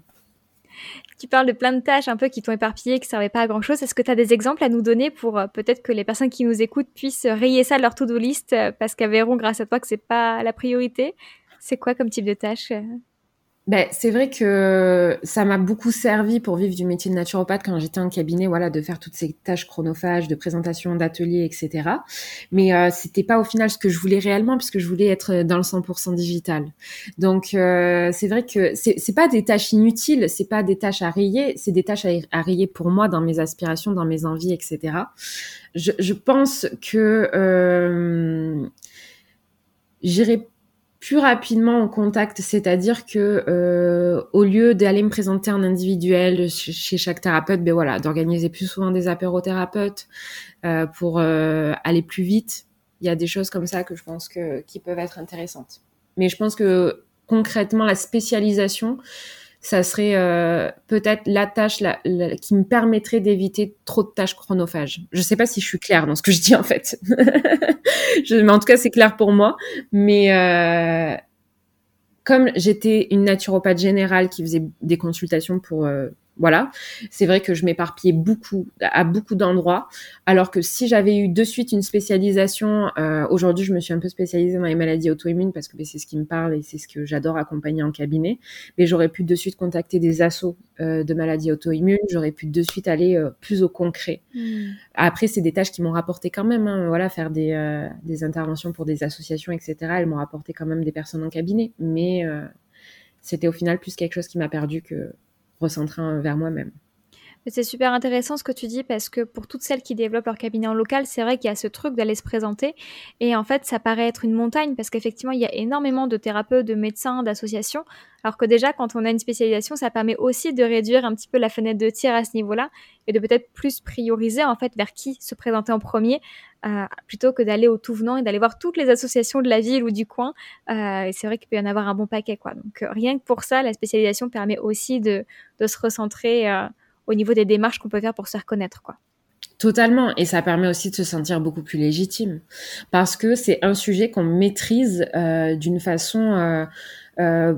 A: tu parles de plein de tâches un peu qui t'ont éparpillé, qui servaient pas à grand chose. Est-ce que tu as des exemples à nous donner pour peut-être que les personnes qui nous écoutent puissent rayer ça de leur to-do list parce qu'elles verront grâce à toi que c'est pas la priorité? C'est quoi comme type de tâche
B: ben, c'est vrai que ça m'a beaucoup servi pour vivre du métier de naturopathe quand j'étais en cabinet, voilà, de faire toutes ces tâches chronophages, de présentation, d'ateliers, etc. Mais euh, c'était pas au final ce que je voulais réellement, puisque je voulais être dans le 100% digital. Donc euh, c'est vrai que c'est pas des tâches inutiles, c'est pas des tâches à rayer, c'est des tâches à, rayer pour moi dans mes aspirations, dans mes envies, etc. Je, je pense que euh, j'irai plus rapidement en contact, c'est-à-dire que euh, au lieu d'aller me présenter en individuel chez chaque thérapeute, ben voilà, d'organiser plus souvent des apérothérapeutes euh, pour euh, aller plus vite. Il y a des choses comme ça que je pense que qui peuvent être intéressantes. Mais je pense que concrètement, la spécialisation, ça serait euh, peut-être la tâche qui me permettrait d'éviter trop de tâches chronophages. Je sais pas si je suis claire dans ce que je dis en fait. je, mais en tout cas, c'est clair pour moi. Mais euh, comme j'étais une naturopathe générale qui faisait des consultations pour euh, voilà, c'est vrai que je m'éparpillais beaucoup à beaucoup d'endroits, alors que si j'avais eu de suite une spécialisation, euh, aujourd'hui je me suis un peu spécialisée dans les maladies auto-immunes parce que ben, c'est ce qui me parle et c'est ce que j'adore accompagner en cabinet, mais j'aurais pu de suite contacter des assos euh, de maladies auto-immunes, j'aurais pu de suite aller euh, plus au concret. Hmm. Après, c'est des tâches qui m'ont rapporté quand même, hein, voilà, faire des, des interventions pour des associations, etc. Elles m'ont rapporté quand même des personnes en cabinet, mais c'était au final plus quelque chose qui m'a perdu que recentrer vers moi-même.
A: C'est super intéressant ce que tu dis parce que pour toutes celles qui développent leur cabinet en local, c'est vrai qu'il y a ce truc d'aller se présenter et en fait ça paraît être une montagne parce qu'effectivement il y a énormément de thérapeutes, de médecins, d'associations alors que déjà quand on a une spécialisation ça permet aussi de réduire un petit peu la fenêtre de tir à ce niveau-là et de peut-être plus prioriser en fait vers qui se présenter en premier euh, plutôt que d'aller au tout venant et d'aller voir toutes les associations de la ville ou du coin. Euh, et c'est vrai qu'il peut y en avoir un bon paquet quoi. Donc rien que pour ça la spécialisation permet aussi de, de se recentrer euh, au niveau des démarches qu'on peut faire pour se reconnaître, quoi.
B: Totalement, et ça permet aussi de se sentir beaucoup plus légitime, parce que c'est un sujet qu'on maîtrise euh, d'une façon euh, euh,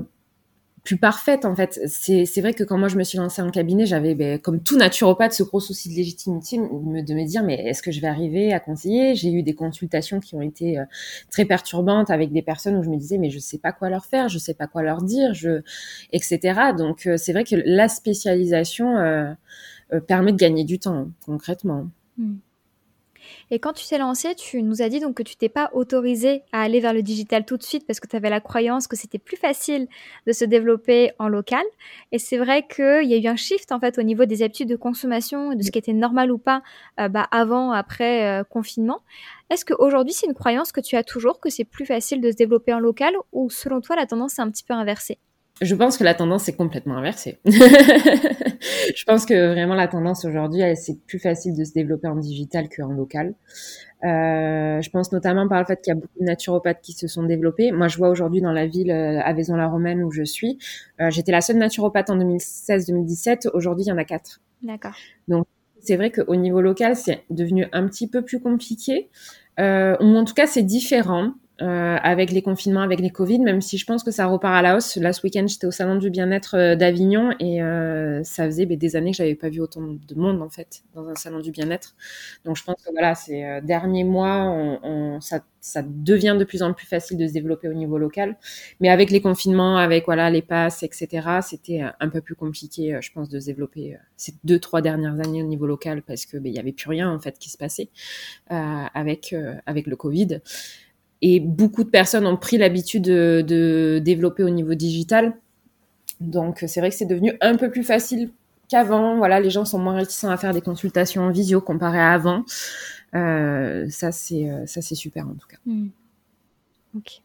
B: plus parfaite en fait. C'est vrai que quand moi je me suis lancée en cabinet, j'avais ben, comme tout naturopathe ce gros souci de légitimité de me dire mais est-ce que je vais arriver à conseiller? J'ai eu des consultations qui ont été très perturbantes avec des personnes où je me disais mais je sais pas quoi leur faire, je sais pas quoi leur dire, je etc. Donc c'est vrai que la spécialisation euh, permet de gagner du temps concrètement. Mmh.
A: Et quand tu t'es lancé, tu nous as dit donc que tu t'es pas autorisé à aller vers le digital tout de suite parce que tu avais la croyance que c'était plus facile de se développer en local. Et c'est vrai qu'il y a eu un shift en fait au niveau des habitudes de consommation, de ce qui était normal ou pas euh, bah, avant, après euh, confinement. Est-ce qu'aujourd'hui c'est une croyance que tu as toujours, que c'est plus facile de se développer en local ou selon toi la tendance est un petit peu inversée?
B: Je pense que la tendance est complètement inversée. je pense que vraiment la tendance aujourd'hui, c'est plus facile de se développer en digital qu'en local. Euh, je pense notamment par le fait qu'il y a beaucoup de naturopathes qui se sont développés. Moi, je vois aujourd'hui dans la ville euh, à Vaison-la-Romaine où je suis, euh, j'étais la seule naturopathe en 2016-2017. Aujourd'hui, il y en a quatre.
A: D'accord.
B: Donc, c'est vrai qu'au niveau local, c'est devenu un petit peu plus compliqué. Euh, ou en tout cas, c'est différent. Euh, avec les confinements, avec les Covid, même si je pense que ça repart à la hausse. Là, ce week-end, j'étais au salon du bien-être euh, d'Avignon et euh, ça faisait ben, des années que j'avais pas vu autant de monde en fait dans un salon du bien-être. Donc, je pense que voilà, ces derniers mois, on, on, ça, ça, devient de plus en plus facile de se développer au niveau local. Mais avec les confinements, avec voilà les passes, etc., c'était un peu plus compliqué, je pense, de se développer ces deux trois dernières années au niveau local parce que ben, il y avait plus rien en fait qui se passait avec avec le Covid. Et beaucoup de personnes ont pris l'habitude de, développer au niveau digital. Donc c'est vrai que c'est devenu un peu plus facile qu'avant. Voilà, les gens sont moins réticents à faire des consultations en visio comparé à avant. Euh, ça c'est euh, ça c'est super en tout cas.
A: Ok.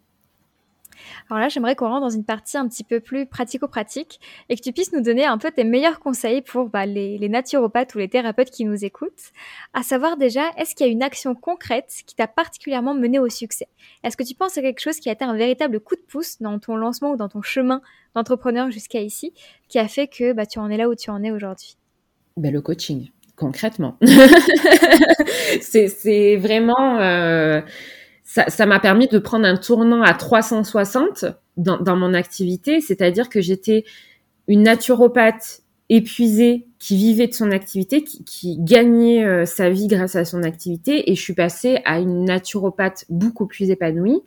A: Alors là, j'aimerais qu'on rentre dans une partie un petit peu plus pratico-pratique et que tu puisses nous donner un peu tes meilleurs conseils pour bah, les, naturopathes ou les thérapeutes qui nous écoutent. À savoir déjà, est-ce qu'il y a une action concrète qui t'a particulièrement mené au succès? Est-ce que tu penses à quelque chose qui a été un véritable coup de pouce dans ton lancement ou dans ton chemin d'entrepreneur jusqu'à ici, qui a fait que bah, tu en es là où tu en es aujourd'hui?
B: Ben, Le coaching, concrètement. c'est vraiment... Euh ça m'a permis de prendre un tournant à 360 dans, dans mon activité, c'est-à-dire que j'étais une naturopathe épuisé, qui vivait de son activité, qui, gagnait euh, sa vie grâce à son activité, et je suis passée à une naturopathe beaucoup plus épanouie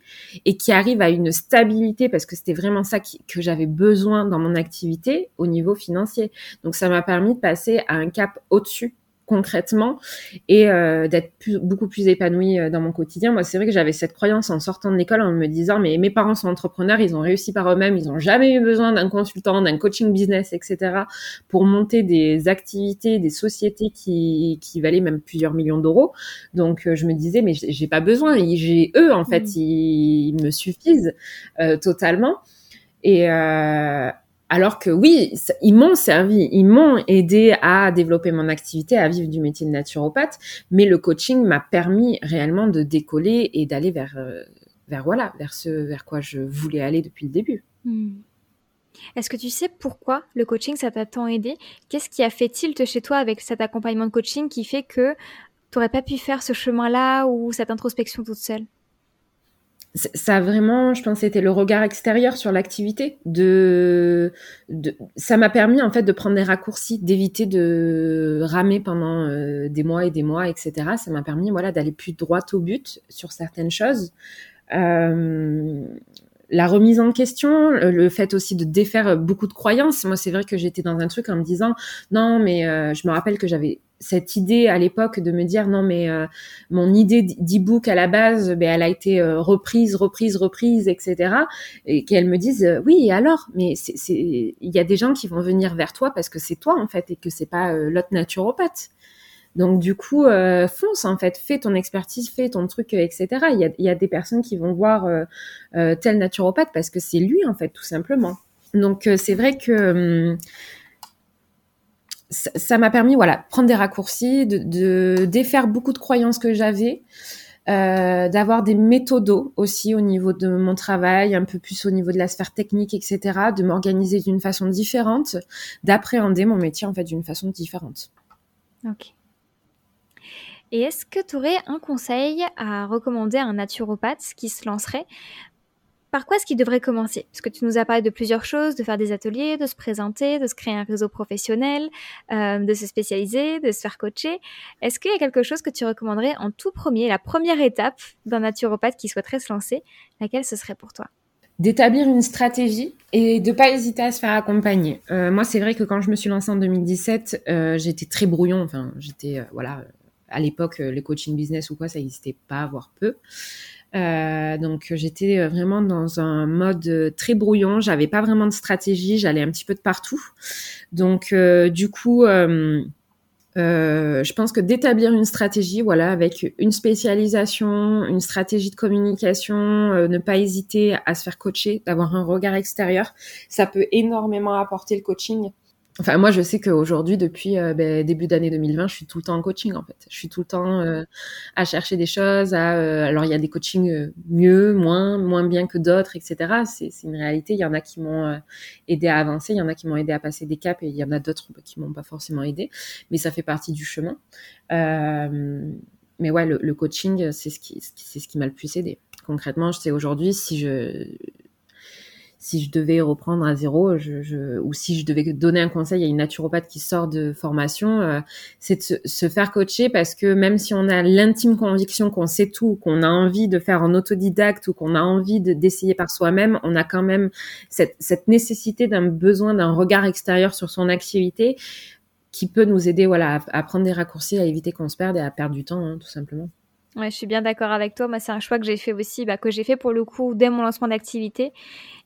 B: et qui arrive à une stabilité parce que c'était vraiment ça que j'avais besoin dans mon activité au niveau financier. Donc ça m'a permis de passer à un cap au-dessus concrètement et euh, d'être beaucoup plus épanouie euh, dans mon quotidien. Moi, c'est vrai que j'avais cette croyance en sortant de l'école en me disant mais mes parents sont entrepreneurs, ils ont réussi par eux-mêmes, ils n'ont jamais eu besoin d'un consultant, d'un coaching business, etc. pour monter des activités, des sociétés qui, qui valaient même plusieurs millions d'euros. Donc euh, je me disais mais j'ai pas besoin, j'ai eux en fait, mmh. ils, me suffisent totalement. Et, euh, alors que oui, ils m'ont servi, ils m'ont aidé à développer mon activité, à vivre du métier de naturopathe, mais le coaching m'a permis réellement de décoller et d'aller vers, euh, voilà, vers ce vers quoi je voulais aller depuis le début. Hmm.
A: Est-ce que tu sais pourquoi le coaching ça t'a tant aidé? Qu'est-ce qui a fait tilt chez toi avec cet accompagnement de coaching qui fait que tu n'aurais pas pu faire ce chemin-là ou cette introspection toute seule?
B: Ça vraiment, je pense, c'était le regard extérieur sur l'activité. De, de, ça m'a permis en fait de prendre des raccourcis, d'éviter de ramer pendant euh, des mois et des mois, etc. Ça m'a permis, voilà, d'aller plus droit au but sur certaines choses. Euh, la remise en question, le fait aussi de défaire beaucoup de croyances. Moi, c'est vrai que j'étais dans un truc en me disant non, mais euh, je me rappelle que j'avais cette idée à l'époque de me dire non mais euh, mon idée d'e-book à la base ben elle a été euh, reprise reprise reprise etc et qu'elles me disent euh, oui alors mais il y a des gens qui vont venir vers toi parce que c'est toi en fait et que c'est pas l'autre naturopathe. Donc du coup fonce en fait. Fais ton expertise fais ton truc etc il y a, y a des personnes qui vont voir tel naturopathe parce que c'est lui en fait tout simplement. Donc c'est vrai que hum, ça m'a permis, voilà, prendre des raccourcis, de, défaire beaucoup de croyances que j'avais, euh, d'avoir des méthodos aussi au niveau de mon travail, un peu plus au niveau de la sphère technique, etc., de m'organiser d'une façon différente, d'appréhender mon métier en fait d'une façon différente.
A: Ok. Et est-ce que tu aurais un conseil à recommander à un naturopathe qui se lancerait par quoi est-ce qu'il devrait commencer? Parce que tu nous as parlé de plusieurs choses, de faire des ateliers, de se présenter, de se créer un réseau professionnel, euh, de se spécialiser, de se faire coacher. Est-ce qu'il y a quelque chose que tu recommanderais en tout premier, la première étape d'un naturopathe qui souhaiterait se lancer? Laquelle ce serait pour toi?
B: D'établir une stratégie et de pas hésiter à se faire accompagner. Euh, moi, c'est vrai que quand je me suis lancée en 2017, euh, j'étais très brouillon. Enfin, j'étais voilà, à l'époque, les coaching business ou quoi, ça n'existait pas, voire peu. Euh, donc j'étais euh, vraiment dans un mode euh, très brouillon, j'avais pas vraiment de stratégie, j'allais un petit peu de partout. Donc du coup, je pense que d'établir une stratégie, voilà, avec une spécialisation, une stratégie de communication, ne pas hésiter à se faire coacher, d'avoir un regard extérieur, ça peut énormément apporter le coaching. Enfin, moi, je sais qu'aujourd'hui, depuis euh, ben, début d'année 2020, je suis tout le temps en coaching, en fait. Je suis tout le temps euh, à chercher des choses. À, euh, alors, il y a des coachings mieux, moins, moins bien que d'autres, etc. C'est une réalité. Il y en a qui m'ont aidé à avancer, il y en a qui m'ont aidé à passer des caps, et il y en a d'autres qui m'ont pas forcément aidé. Mais ça fait partie du chemin. mais ouais, le, le coaching, c'est ce qui, c'est ce qui m'a le plus aidé. Concrètement, je sais aujourd'hui, si je si je devais reprendre à zéro, ou si je devais donner un conseil à une naturopathe qui sort de formation, euh, c'est de se, faire coacher parce que même si on a l'intime conviction qu'on sait tout, qu'on a envie de faire en autodidacte ou qu'on a envie d'essayer par soi-même, on a quand même cette, nécessité d'un besoin d'un regard extérieur sur son activité qui peut nous aider voilà, à, prendre des raccourcis, à éviter qu'on se perde et à perdre du temps, hein, tout simplement.
A: Ouais, je suis bien d'accord avec toi. C'est un choix que j'ai fait aussi, bah, que j'ai fait pour le coup dès mon lancement d'activité.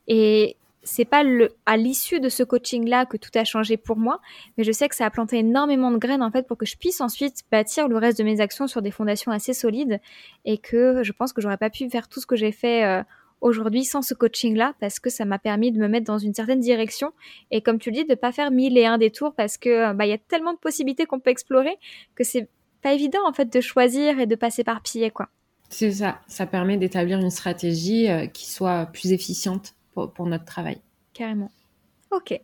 A: Et c'est pas à l'issue de ce coaching-là que tout a changé pour moi, mais je sais que ça a planté énormément de graines en fait pour que je puisse ensuite bâtir le reste de mes actions sur des fondations assez solides et que je pense que j'aurais pas pu faire tout ce que j'ai fait euh, aujourd'hui sans ce coaching-là parce que ça m'a permis de me mettre dans une certaine direction. Et comme tu le dis de pas faire mille et un détours parce que bah il y a tellement de possibilités qu'on peut explorer que c'est pas évident en fait de choisir et de passer par pied quoi.
B: C'est ça, ça permet d'établir une stratégie euh, qui soit plus efficiente pour, notre travail.
A: Carrément. Ok.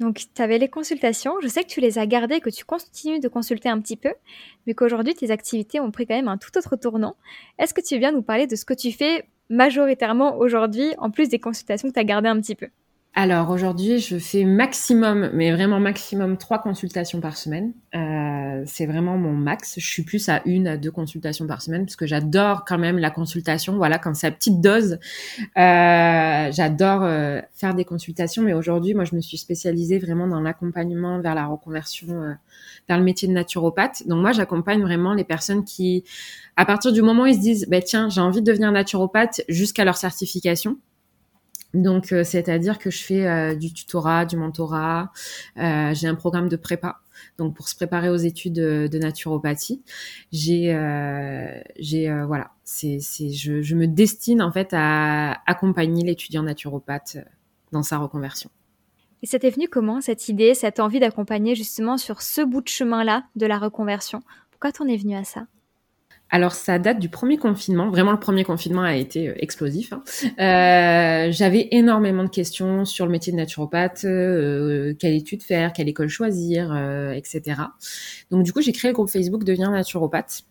A: Donc, tu avais les consultations. Je sais que tu les as gardées, que tu continues de consulter un petit peu, mais qu'aujourd'hui, tes activités ont pris quand même un tout autre tournant. Est-ce que tu viens nous parler de ce que tu fais majoritairement aujourd'hui, en plus des consultations que tu as gardées un petit peu?
B: Alors aujourd'hui, je fais maximum, mais vraiment maximum trois consultations par semaine. Euh, c'est vraiment mon max. Je suis plus à une à deux consultations par semaine parce que j'adore quand même la consultation. Voilà, quand c'est à petite dose, euh, j'adore euh, faire des consultations. Mais aujourd'hui, moi, je me suis spécialisée vraiment dans l'accompagnement vers la reconversion euh, vers le métier de naturopathe. Donc moi, j'accompagne vraiment les personnes qui, à partir du moment où ils se disent, bah, tiens, j'ai envie de devenir naturopathe jusqu'à leur certification. Donc, euh, c'est-à-dire que je fais euh, du tutorat, du mentorat. Euh, j'ai un programme de prépa. Donc, pour se préparer aux études de, naturopathie, j'ai, j'ai, voilà, c'est, c'est, je, me destine en fait à accompagner l'étudiant naturopathe dans sa reconversion.
A: Et ça t'est venu comment cette idée, cette envie d'accompagner justement sur ce bout de chemin-là de la reconversion? Pourquoi t'en es venu à ça?
B: Alors ça date du premier confinement. Vraiment le premier confinement a été euh, explosif. Hein. Euh, J'avais énormément de questions sur le métier de naturopathe, euh, quelle étude faire, quelle école choisir, euh, etc. Donc du coup j'ai créé le groupe Facebook Deviens naturopathe.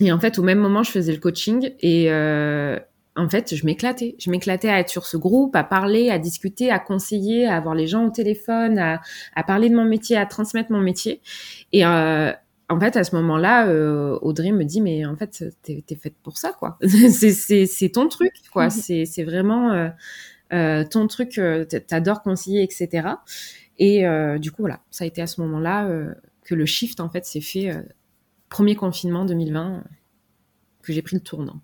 B: Et en fait au même moment je faisais le coaching et euh, en fait, je m'éclatais. Je m'éclatais à être sur ce groupe, à parler, à discuter, à conseiller, à avoir les gens au téléphone, à, à parler de mon métier, à transmettre mon métier. Et, euh, en fait, à ce moment-là, euh, Audrey me dit, mais en fait, t'es es faite pour ça, quoi. c'est ton truc, quoi. Mhm. C'est vraiment euh, euh, ton truc. T'adores conseiller, etc. Et du coup, voilà, ça a été à ce moment-là que le shift, en fait, s'est fait. premier confinement 2020, que j'ai pris le tournant.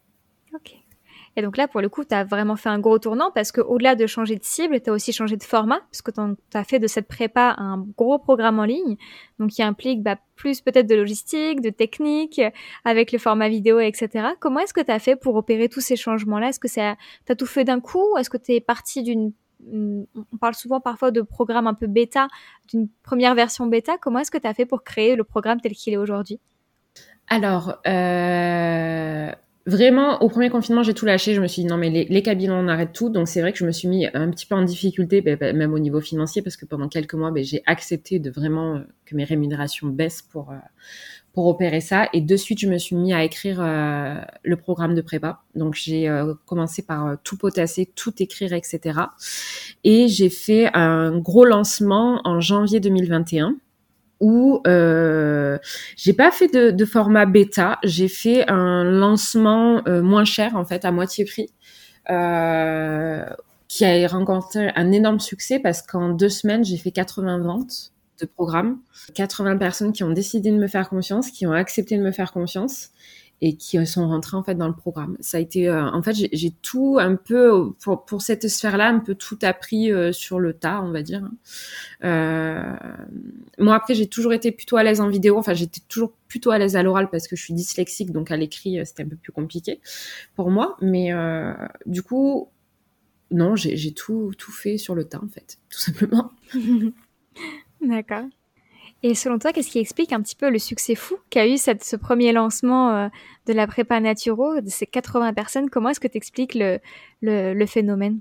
A: Et donc là, pour le coup, tu as vraiment fait un gros tournant parce qu'au-delà de changer de cible, tu as aussi changé de format parce que tu as fait de cette prépa un gros programme en ligne, donc qui implique bah, plus peut-être de logistique, de technique, avec le format vidéo, etc. Comment est-ce que tu as fait pour opérer tous ces changements-là? Est-ce que tu as tout fait d'un coup? Est-ce que tu es parti d'une on parle souvent parfois de programme un peu bêta, d'une première version bêta. Comment est-ce que tu as fait pour créer le programme tel qu'il est aujourd'hui?
B: Alors, euh, Vraiment, au premier confinement, j'ai tout lâché. Je me suis dit non, mais les, cabinets, on arrête tout. Donc c'est vrai que je me suis mis un petit peu en difficulté, ben, ben, même au niveau financier, parce que pendant quelques mois, ben, j'ai accepté de vraiment euh, que mes rémunérations baissent pour euh, pour opérer ça. Et de suite, je me suis mis à écrire euh, le programme de prépa. Donc j'ai commencé par tout potasser, tout écrire, etc. Et j'ai fait un gros lancement en janvier 2021 où euh, j'ai pas fait de, de format bêta, j'ai fait un lancement euh, moins cher en fait à moitié prix, euh, qui a rencontré un énorme succès parce qu'en deux semaines j'ai fait 80 ventes de programmes, 80 personnes qui ont décidé de me faire confiance, qui ont accepté de me faire confiance et qui sont rentrés en fait dans le programme. Ça a été, euh, en fait, j'ai tout un peu pour, pour cette sphère-là, un peu tout appris euh, sur le tas, on va dire. Euh, moi après, j'ai toujours été plutôt à l'aise en vidéo. Enfin, j'étais toujours plutôt à l'aise à l'oral parce que je suis dyslexique, donc à l'écrit c'était un peu plus compliqué pour moi. Mais du coup, non, j'ai tout tout fait sur le tas en fait, tout simplement.
A: D'accord. Et selon toi, qu'est-ce qui explique un petit peu le succès fou qu'a eu ce premier lancement euh, de la prépa naturo, de ces 80 personnes? Comment est-ce que tu expliques le, le, le phénomène?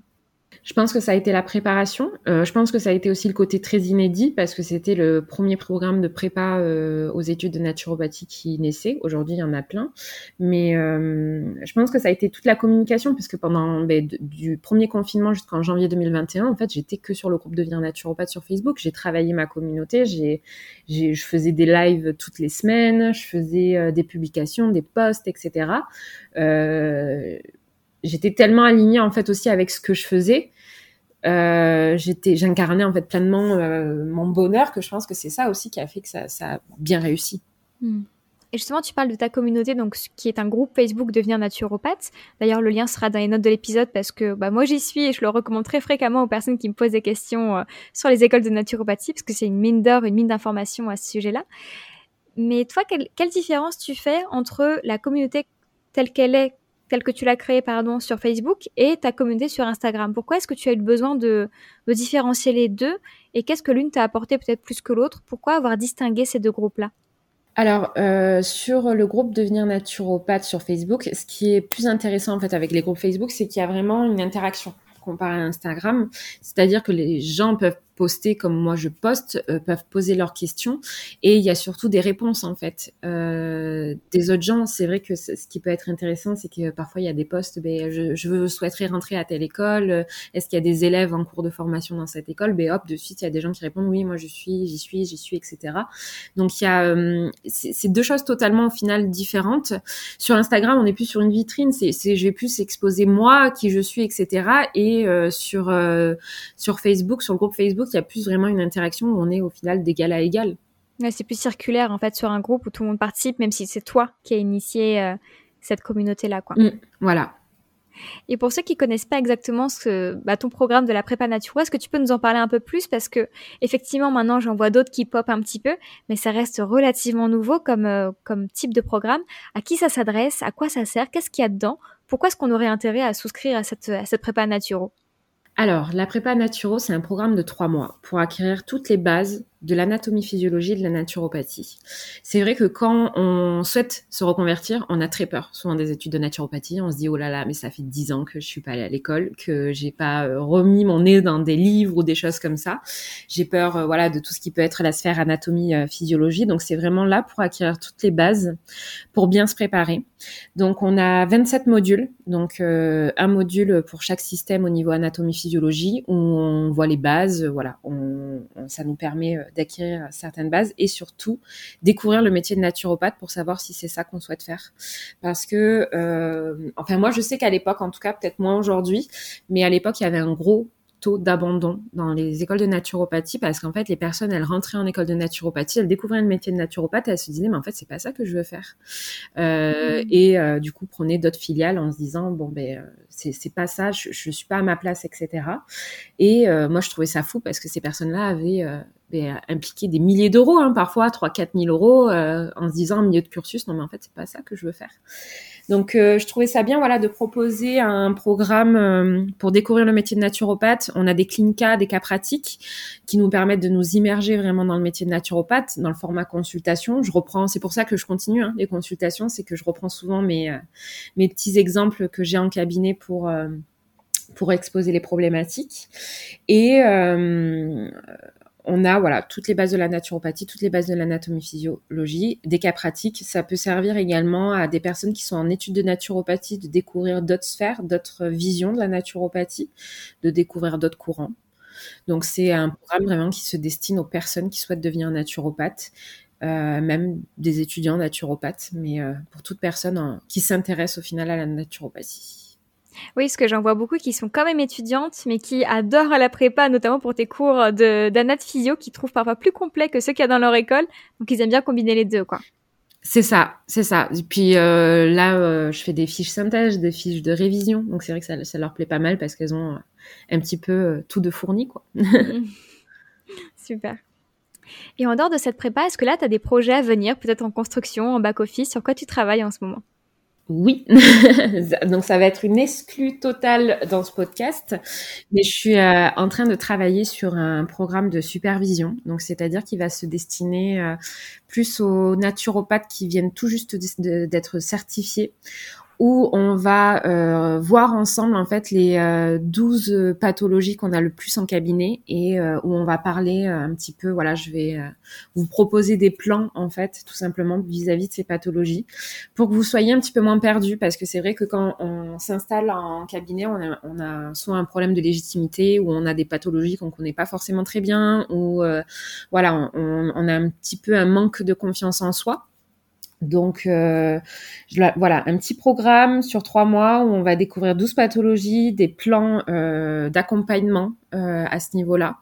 B: Je pense que ça a été la préparation. Euh, je pense que ça a été aussi le côté très inédit parce que c'était le premier programme de prépa euh, aux études de naturopathie qui naissait. Aujourd'hui, il y en a plein. Mais euh, je pense que ça a été toute la communication puisque pendant ben, du premier confinement jusqu'en janvier 2021, en fait, j'étais que sur le groupe Devenir naturopathe sur Facebook. J'ai travaillé ma communauté. J'ai, je faisais des lives toutes les semaines. Je faisais des publications, des posts, etc. j'étais tellement alignée en fait aussi avec ce que je faisais euh, j'étais, j'incarnais en fait pleinement euh, mon bonheur, que je pense que c'est ça aussi qui a fait que ça, a bien réussi.
A: Hmm. Et justement, tu parles de ta communauté, donc qui est un groupe Facebook Devenir Naturopathe. D'ailleurs, le lien sera dans les notes de l'épisode parce que bah, moi j'y suis et je le recommande très fréquemment aux personnes qui me posent des questions euh, sur les écoles de naturopathie parce que c'est une mine d'or, une mine d'informations à ce sujet-là. Mais toi, quelle différence tu fais entre la communauté telle qu'elle est telle que tu l'as créée pardon, sur Facebook et ta communauté sur Instagram. Pourquoi est-ce que tu as eu besoin de, différencier les deux et qu'est-ce que l'une t'a apporté peut-être plus que l'autre? Pourquoi avoir distingué ces deux groupes-là?
B: Alors, euh, sur le groupe Devenir naturopathe sur Facebook, ce qui est plus intéressant en fait avec les groupes Facebook, c'est qu'il y a vraiment une interaction comparé à Instagram. C'est-à-dire que les gens peuvent poster comme moi je poste peuvent poser leurs questions et il y a surtout des réponses en fait des autres gens. C'est vrai que ce qui peut être intéressant, c'est que parfois il y a des postes, ben, je, je souhaiterais rentrer à telle école. Est-ce qu'il y a des élèves en cours de formation dans cette école? Ben hop, de suite il y a des gens qui répondent oui, moi je suis, j'y suis, j'y suis, etc. Donc il y a c'est deux choses totalement au final différentes. Sur Instagram, on est plus sur une vitrine. C'est je vais plus exposer moi, qui je suis, etc. Et euh, sur euh, sur Facebook, sur le groupe Facebook, il y a plus vraiment une interaction où on est au final d'égal à égal.
A: c'est plus circulaire en fait sur un groupe où tout le monde participe, même si c'est toi qui as initié euh, cette communauté-là, quoi.
B: Mmh, voilà.
A: Et pour ceux qui connaissent pas exactement ce, bah, ton programme de la prépa nature, est-ce que tu peux nous en parler un peu plus? Parce que effectivement maintenant j'en vois d'autres qui pop un petit peu, mais ça reste relativement nouveau comme euh, comme type de programme. À qui ça s'adresse? À quoi ça sert? Qu'est-ce qu'il y a dedans? Pourquoi est-ce qu'on aurait intérêt à souscrire à cette à cette prépa naturo
B: alors, la prépa naturo, c'est un programme de trois mois pour acquérir toutes les bases de l'anatomie physiologie et de la naturopathie. C'est vrai que quand on souhaite se reconvertir, on a très peur. Souvent des études de naturopathie, on se dit oh là là, mais ça fait dix ans que je suis pas allée à l'école, que j'ai pas euh, remis mon nez dans des livres ou des choses comme ça. J'ai peur, euh, voilà, de tout ce qui peut être la sphère anatomie euh, physiologie. Donc c'est vraiment là pour acquérir toutes les bases, pour bien se préparer. Donc on a 27 modules, donc un module pour chaque système au niveau anatomie physiologie où on voit les bases. Voilà, on, ça nous permet d'acquérir certaines bases et surtout découvrir le métier de naturopathe pour savoir si c'est ça qu'on souhaite faire. Parce que, euh, enfin moi je sais qu'à l'époque, en tout cas peut-être moins aujourd'hui, mais à l'époque il y avait un gros taux d'abandon dans les écoles de naturopathie parce qu'en fait les personnes elles rentraient en école de naturopathie elles découvraient le métier de naturopathe et elles se disaient mais en fait c'est pas ça que je veux faire euh, et euh, du coup prenaient d'autres filiales en se disant bon ben c'est pas ça je, je suis pas à ma place etc et moi je trouvais ça fou parce que ces personnes là avaient ben, impliqué des milliers d'euros hein, parfois 3 4 000 euros en se disant en milieu de cursus non mais en fait c'est pas ça que je veux faire donc, euh, je trouvais ça bien, voilà, de proposer un programme euh, pour découvrir le métier de naturopathe. On a des clinicas, des cas pratiques qui nous permettent de nous immerger vraiment dans le métier de naturopathe, dans le format consultation. Je reprends, c'est pour ça que je continue hein, les consultations, c'est que je reprends souvent mes euh, mes petits exemples que j'ai en cabinet pour pour exposer les problématiques. Et on a voilà toutes les bases de la naturopathie, toutes les bases de l'anatomie physiologie, des cas pratiques. Ça peut servir également à des personnes qui sont en études de naturopathie de découvrir d'autres sphères, d'autres visions de la naturopathie, de découvrir d'autres courants. Donc c'est un programme vraiment qui se destine aux personnes qui souhaitent devenir naturopathes, euh, même des étudiants naturopathes, mais euh, pour toute personne qui s'intéresse au final à la naturopathie.
A: Oui, parce que j'en vois beaucoup qui sont quand même étudiantes, mais qui adorent la prépa, notamment pour tes cours de d'anat physio, qui trouvent parfois plus complets que ceux qu'il y a dans leur école. Donc, ils aiment bien combiner les deux, quoi.
B: C'est ça, c'est ça. Et puis euh, là, euh, je fais des fiches synthèse, des fiches de révision. Donc, c'est vrai que ça, ça, leur plaît pas mal parce qu'elles ont un petit peu tout de fourni, quoi.
A: Super. Et en dehors de cette prépa, est-ce que là, tu as des projets à venir, peut-être en construction, en back-office? Sur quoi tu travailles en ce moment?
B: Oui, donc ça va être une exclue totale dans ce podcast, mais je suis euh, en train de travailler sur un programme de supervision, donc c'est-à-dire qu'il va se destiner euh, plus aux naturopathes qui viennent tout juste d'être certifiés où on va euh, voir ensemble en fait les euh, 12 pathologies qu'on a le plus en cabinet et euh, où on va parler euh, un petit peu voilà je vais euh, vous proposer des plans en fait tout simplement vis-à-vis de ces pathologies pour que vous soyez un petit peu moins perdus. Parce que c'est vrai que quand on s'installe en cabinet on a, soit un problème de légitimité ou on a des pathologies qu'on connaît pas forcément très bien ou voilà on a un petit peu un manque de confiance en soi donc euh, voilà, un petit programme sur trois mois où on va découvrir 12 pathologies, des plans euh, d'accompagnement euh, à ce niveau-là.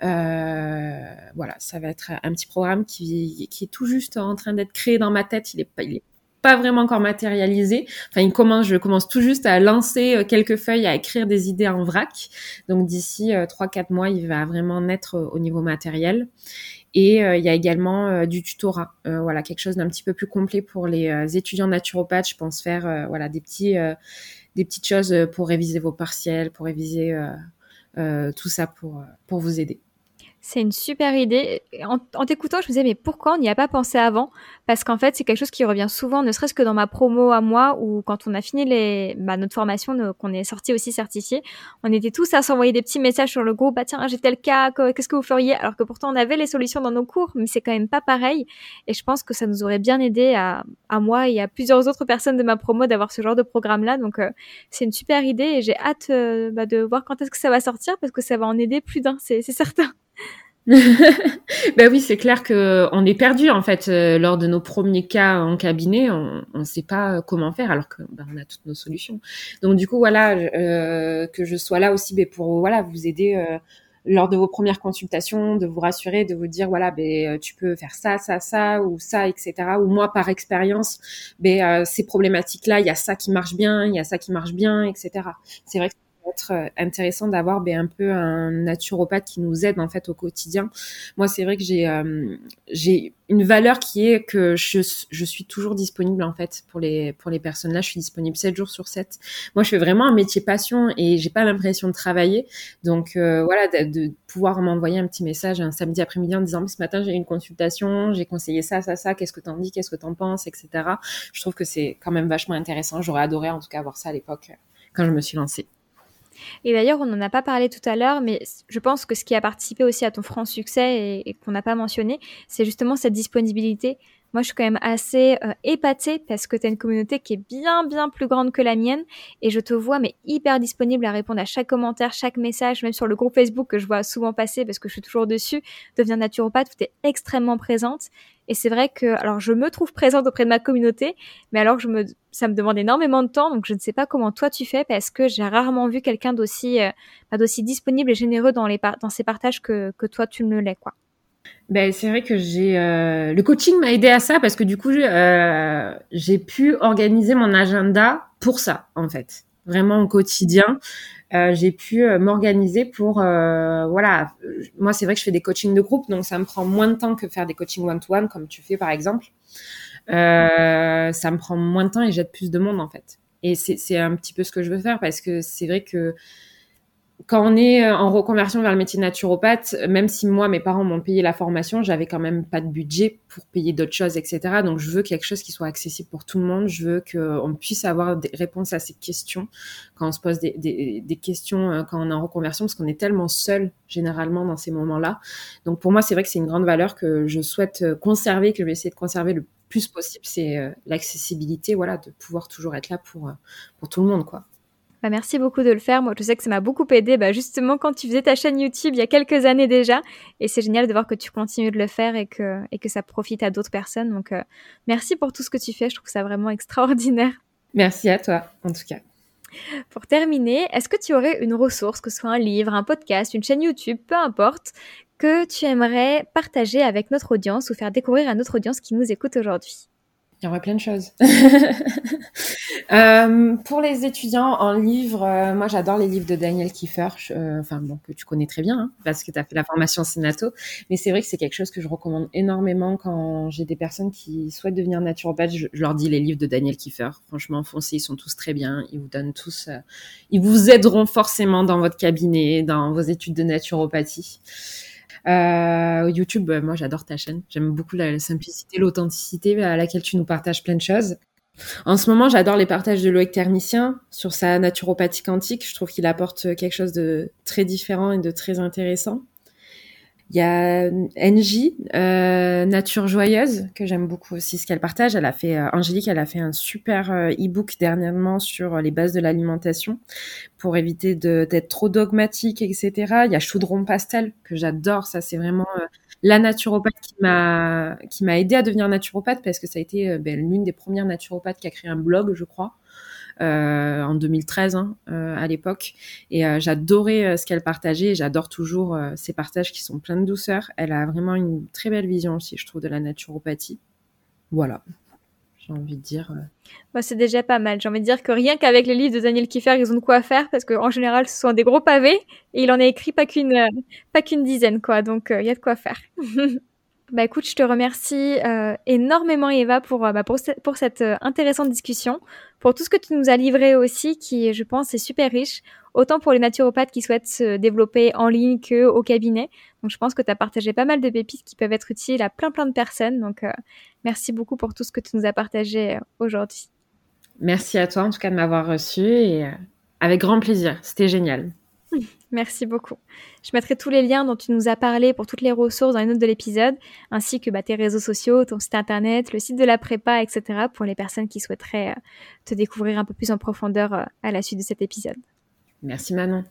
B: voilà, ça va être un petit programme qui, qui est tout juste en train d'être créé dans ma tête. Il est pas, il est pas vraiment encore matérialisé. Enfin, il commence, je commence tout juste à lancer quelques feuilles, à écrire des idées en vrac. Donc d'ici trois, quatre mois, il va vraiment naître au niveau matériel. Et euh, il y a également euh, du tutorat, euh, voilà quelque chose d'un petit peu plus complet pour les étudiants naturopathes. Je pense faire voilà des petits des petites choses pour réviser vos partiels, pour réviser tout ça pour vous aider.
A: C'est une super idée. En, t'écoutant, je me disais, mais pourquoi on n'y a pas pensé avant? Parce qu'en fait, c'est quelque chose qui revient souvent, ne serait-ce que dans ma promo à moi, ou quand on a fini les, bah, notre formation, qu'on est sorti aussi certifié, on était tous à s'envoyer des petits messages sur le groupe, bah tiens, j'ai tel cas, qu'est-ce que vous feriez? Alors que pourtant, on avait les solutions dans nos cours, mais c'est quand même pas pareil. Et je pense que ça nous aurait bien aidé à, à moi et à plusieurs autres personnes de ma promo d'avoir ce genre de programme-là. Donc, euh, c'est une super idée et j'ai hâte euh, bah, de voir quand est-ce que ça va sortir, parce que ça va en aider plus d'un, c'est certain.
B: ben oui, c'est clair que on est perdu en fait euh, lors de nos premiers cas en cabinet, on ne sait pas comment faire alors que ben, on a toutes nos solutions. Donc du coup voilà euh, que je sois là aussi ben, pour voilà vous aider euh, lors de vos premières consultations, de vous rassurer, de vous dire voilà ben tu peux faire ça, ça, ça ou ça, etc. Ou moi par expérience, ben ces problématiques là, il y a ça qui marche bien, il y a ça qui marche bien, etc. C'est vrai que être euh, intéressant d'avoir ben, un peu un naturopathe qui nous aide en fait au quotidien. Moi, c'est vrai que j'ai euh, une valeur qui est que je, suis toujours disponible en fait pour les pour les personnes là. Je suis disponible 7 jours sur 7. Moi, je fais vraiment un métier passion et j'ai pas l'impression de travailler. Donc euh, voilà, de, pouvoir m'envoyer un petit message un samedi après-midi en disant ce matin j'ai une consultation, j'ai conseillé ça, ça, ça. Qu'est-ce que t'en dis, qu'est-ce que t'en penses, etc. Je trouve que c'est quand même vachement intéressant. J'aurais adoré en tout cas avoir ça à l'époque quand je me suis lancée.
A: Et d'ailleurs, on n'en a pas parlé tout à l'heure, mais je pense que ce qui a participé aussi à ton franc succès et, qu'on n'a pas mentionné, c'est justement cette disponibilité. Moi, je suis quand même assez euh, épatée parce que tu as une communauté qui est bien, bien plus grande que la mienne et je te vois, mais hyper disponible à répondre à chaque commentaire, chaque message, même sur le groupe Facebook que je vois souvent passer parce que je suis toujours dessus. Devenir naturopathe, tu es extrêmement présente et c'est vrai que, alors, je me trouve présente auprès de ma communauté, mais alors je me, ça me demande énormément de temps, donc je ne sais pas comment toi tu fais parce que j'ai rarement vu quelqu'un d'aussi, euh, bah, d'aussi disponible et généreux dans les dans ces partages que, que toi tu ne l'es, quoi.
B: Ben, c'est vrai que j'ai euh, le coaching m'a aidé à ça parce que du coup euh, j'ai pu organiser mon agenda pour ça en fait vraiment au quotidien. Euh, j'ai pu euh, m'organiser pour euh, voilà. Moi c'est vrai que je fais des coachings de groupe donc ça me prend moins de temps que faire des coachings one to one comme tu fais par exemple. Euh, ça me prend moins de temps et j'aide plus de monde en fait. Et c'est un petit peu ce que je veux faire parce que c'est vrai que quand on est euh, en reconversion vers le métier naturopathe, même si moi, mes parents m'ont payé la formation, j'avais quand même pas de budget pour payer d'autres choses, etc. Donc, je veux quelque chose qui soit accessible pour tout le monde. Je veux qu'on puisse avoir des réponses à ces questions quand on se pose des, des, des questions euh, quand on est en reconversion, parce qu'on est tellement seul généralement dans ces moments-là. Donc, pour moi, c'est vrai que c'est une grande valeur que je souhaite euh, conserver, que je vais essayer de conserver le plus possible. C'est l'accessibilité, voilà, de pouvoir toujours être là pour, pour tout le monde, quoi.
A: Bah, merci beaucoup de le faire. Moi, je sais que ça m'a beaucoup aidé, bah, justement, quand tu faisais ta chaîne YouTube il y a quelques années déjà. Et c'est génial de voir que tu continues de le faire et que, et que ça profite à d'autres personnes. Donc, euh, merci pour tout ce que tu fais. Je trouve ça vraiment extraordinaire.
B: Merci à toi, en tout cas.
A: Pour terminer, est-ce que tu aurais une ressource, que ce soit un livre, un podcast, une chaîne YouTube, peu importe, que tu aimerais partager avec notre audience ou faire découvrir à notre audience qui nous écoute aujourd'hui?
B: Il y aurait plein de choses. euh, pour les étudiants en livre, euh, moi j'adore les livres de Daniel Kiefer, euh, enfin bon que tu connais très bien hein, parce que tu as fait la formation Sénato, mais c'est vrai que c'est quelque chose que je recommande énormément quand j'ai des personnes qui souhaitent devenir naturopathe, je, je, leur dis les livres de Daniel Kiefer. Franchement, foncez, ils sont tous très bien, ils vous donnent tous, ils vous aideront forcément dans votre cabinet, dans vos études de naturopathie. Euh, YouTube, bah, moi j'adore ta chaîne. J'aime beaucoup la, simplicité, l'authenticité à laquelle tu nous partages plein de choses. En ce moment, j'adore les partages de Loïc Ternicien sur sa naturopathie quantique. Je trouve qu'il apporte quelque chose de très différent et de très intéressant. Il y a NJ, euh, Nature Joyeuse, que j'aime beaucoup aussi ce qu'elle partage. Elle a fait, euh, Angélique, elle a fait un super euh, e-book dernièrement sur les bases de l'alimentation pour éviter d'être trop dogmatique, etc. Il y a Choudron Pastel, que j'adore. Ça, c'est vraiment la naturopathe qui m'a qui m'a aidé à devenir naturopathe parce que ça a été ben, l'une des premières naturopathes qui a créé un blog, je crois. Euh, en 2013 hein, euh, à l'époque. Et euh, j'adorais ce qu'elle partageait. J'adore toujours ses partages qui sont pleins de douceur. Elle a vraiment une très belle vision aussi, je trouve, de la naturopathie. Voilà j'ai envie de dire.
A: Bah, c'est déjà pas mal. J'ai envie de dire que rien qu'avec les livres de Daniel Kiefer, ils ont de quoi faire parce qu'en général, ce sont des gros pavés et il en a écrit pas qu'une pas qu'une dizaine, quoi. Donc, il y a de quoi faire. Bah écoute, je te remercie euh, énormément Eva pour, euh, bah, pour, pour, cette euh, intéressante discussion, pour tout ce que tu nous as livré aussi, qui je pense est super riche, autant pour les naturopathes qui souhaitent se développer en ligne que au cabinet. Donc je pense que tu as partagé pas mal de pépites qui peuvent être utiles à plein plein de personnes. Donc merci beaucoup pour tout ce que tu nous as partagé aujourd'hui.
B: Merci à toi en tout cas de m'avoir reçu et avec grand plaisir. C'était génial.
A: Merci beaucoup. Je mettrai tous les liens dont tu nous as parlé pour toutes les ressources dans les notes de l'épisode, ainsi que bah, tes réseaux sociaux, ton site internet, le site de la prépa, etc. pour les personnes qui souhaiteraient euh, te découvrir un peu plus en profondeur euh, à la suite de cet épisode.
B: Merci Manon.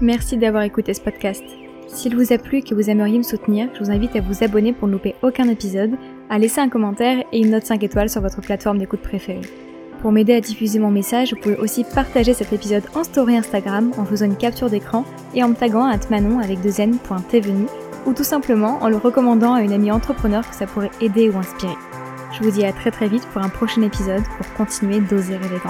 A: Merci d'avoir écouté ce podcast. S'il vous a plu et que vous aimeriez me soutenir, je vous invite à vous abonner pour ne louper aucun épisode, à laisser un commentaire et une note 5 étoiles sur votre plateforme d'écoute préférée. Pour m'aider à diffuser mon message, vous pouvez aussi partager cet épisode en story Instagram en faisant une capture d'écran et en me taguant à manon avec deux ou tout simplement en le recommandant à une amie entrepreneur que ça pourrait aider ou inspirer. Je vous dis à très très vite pour un prochain épisode pour continuer d'oser rêver.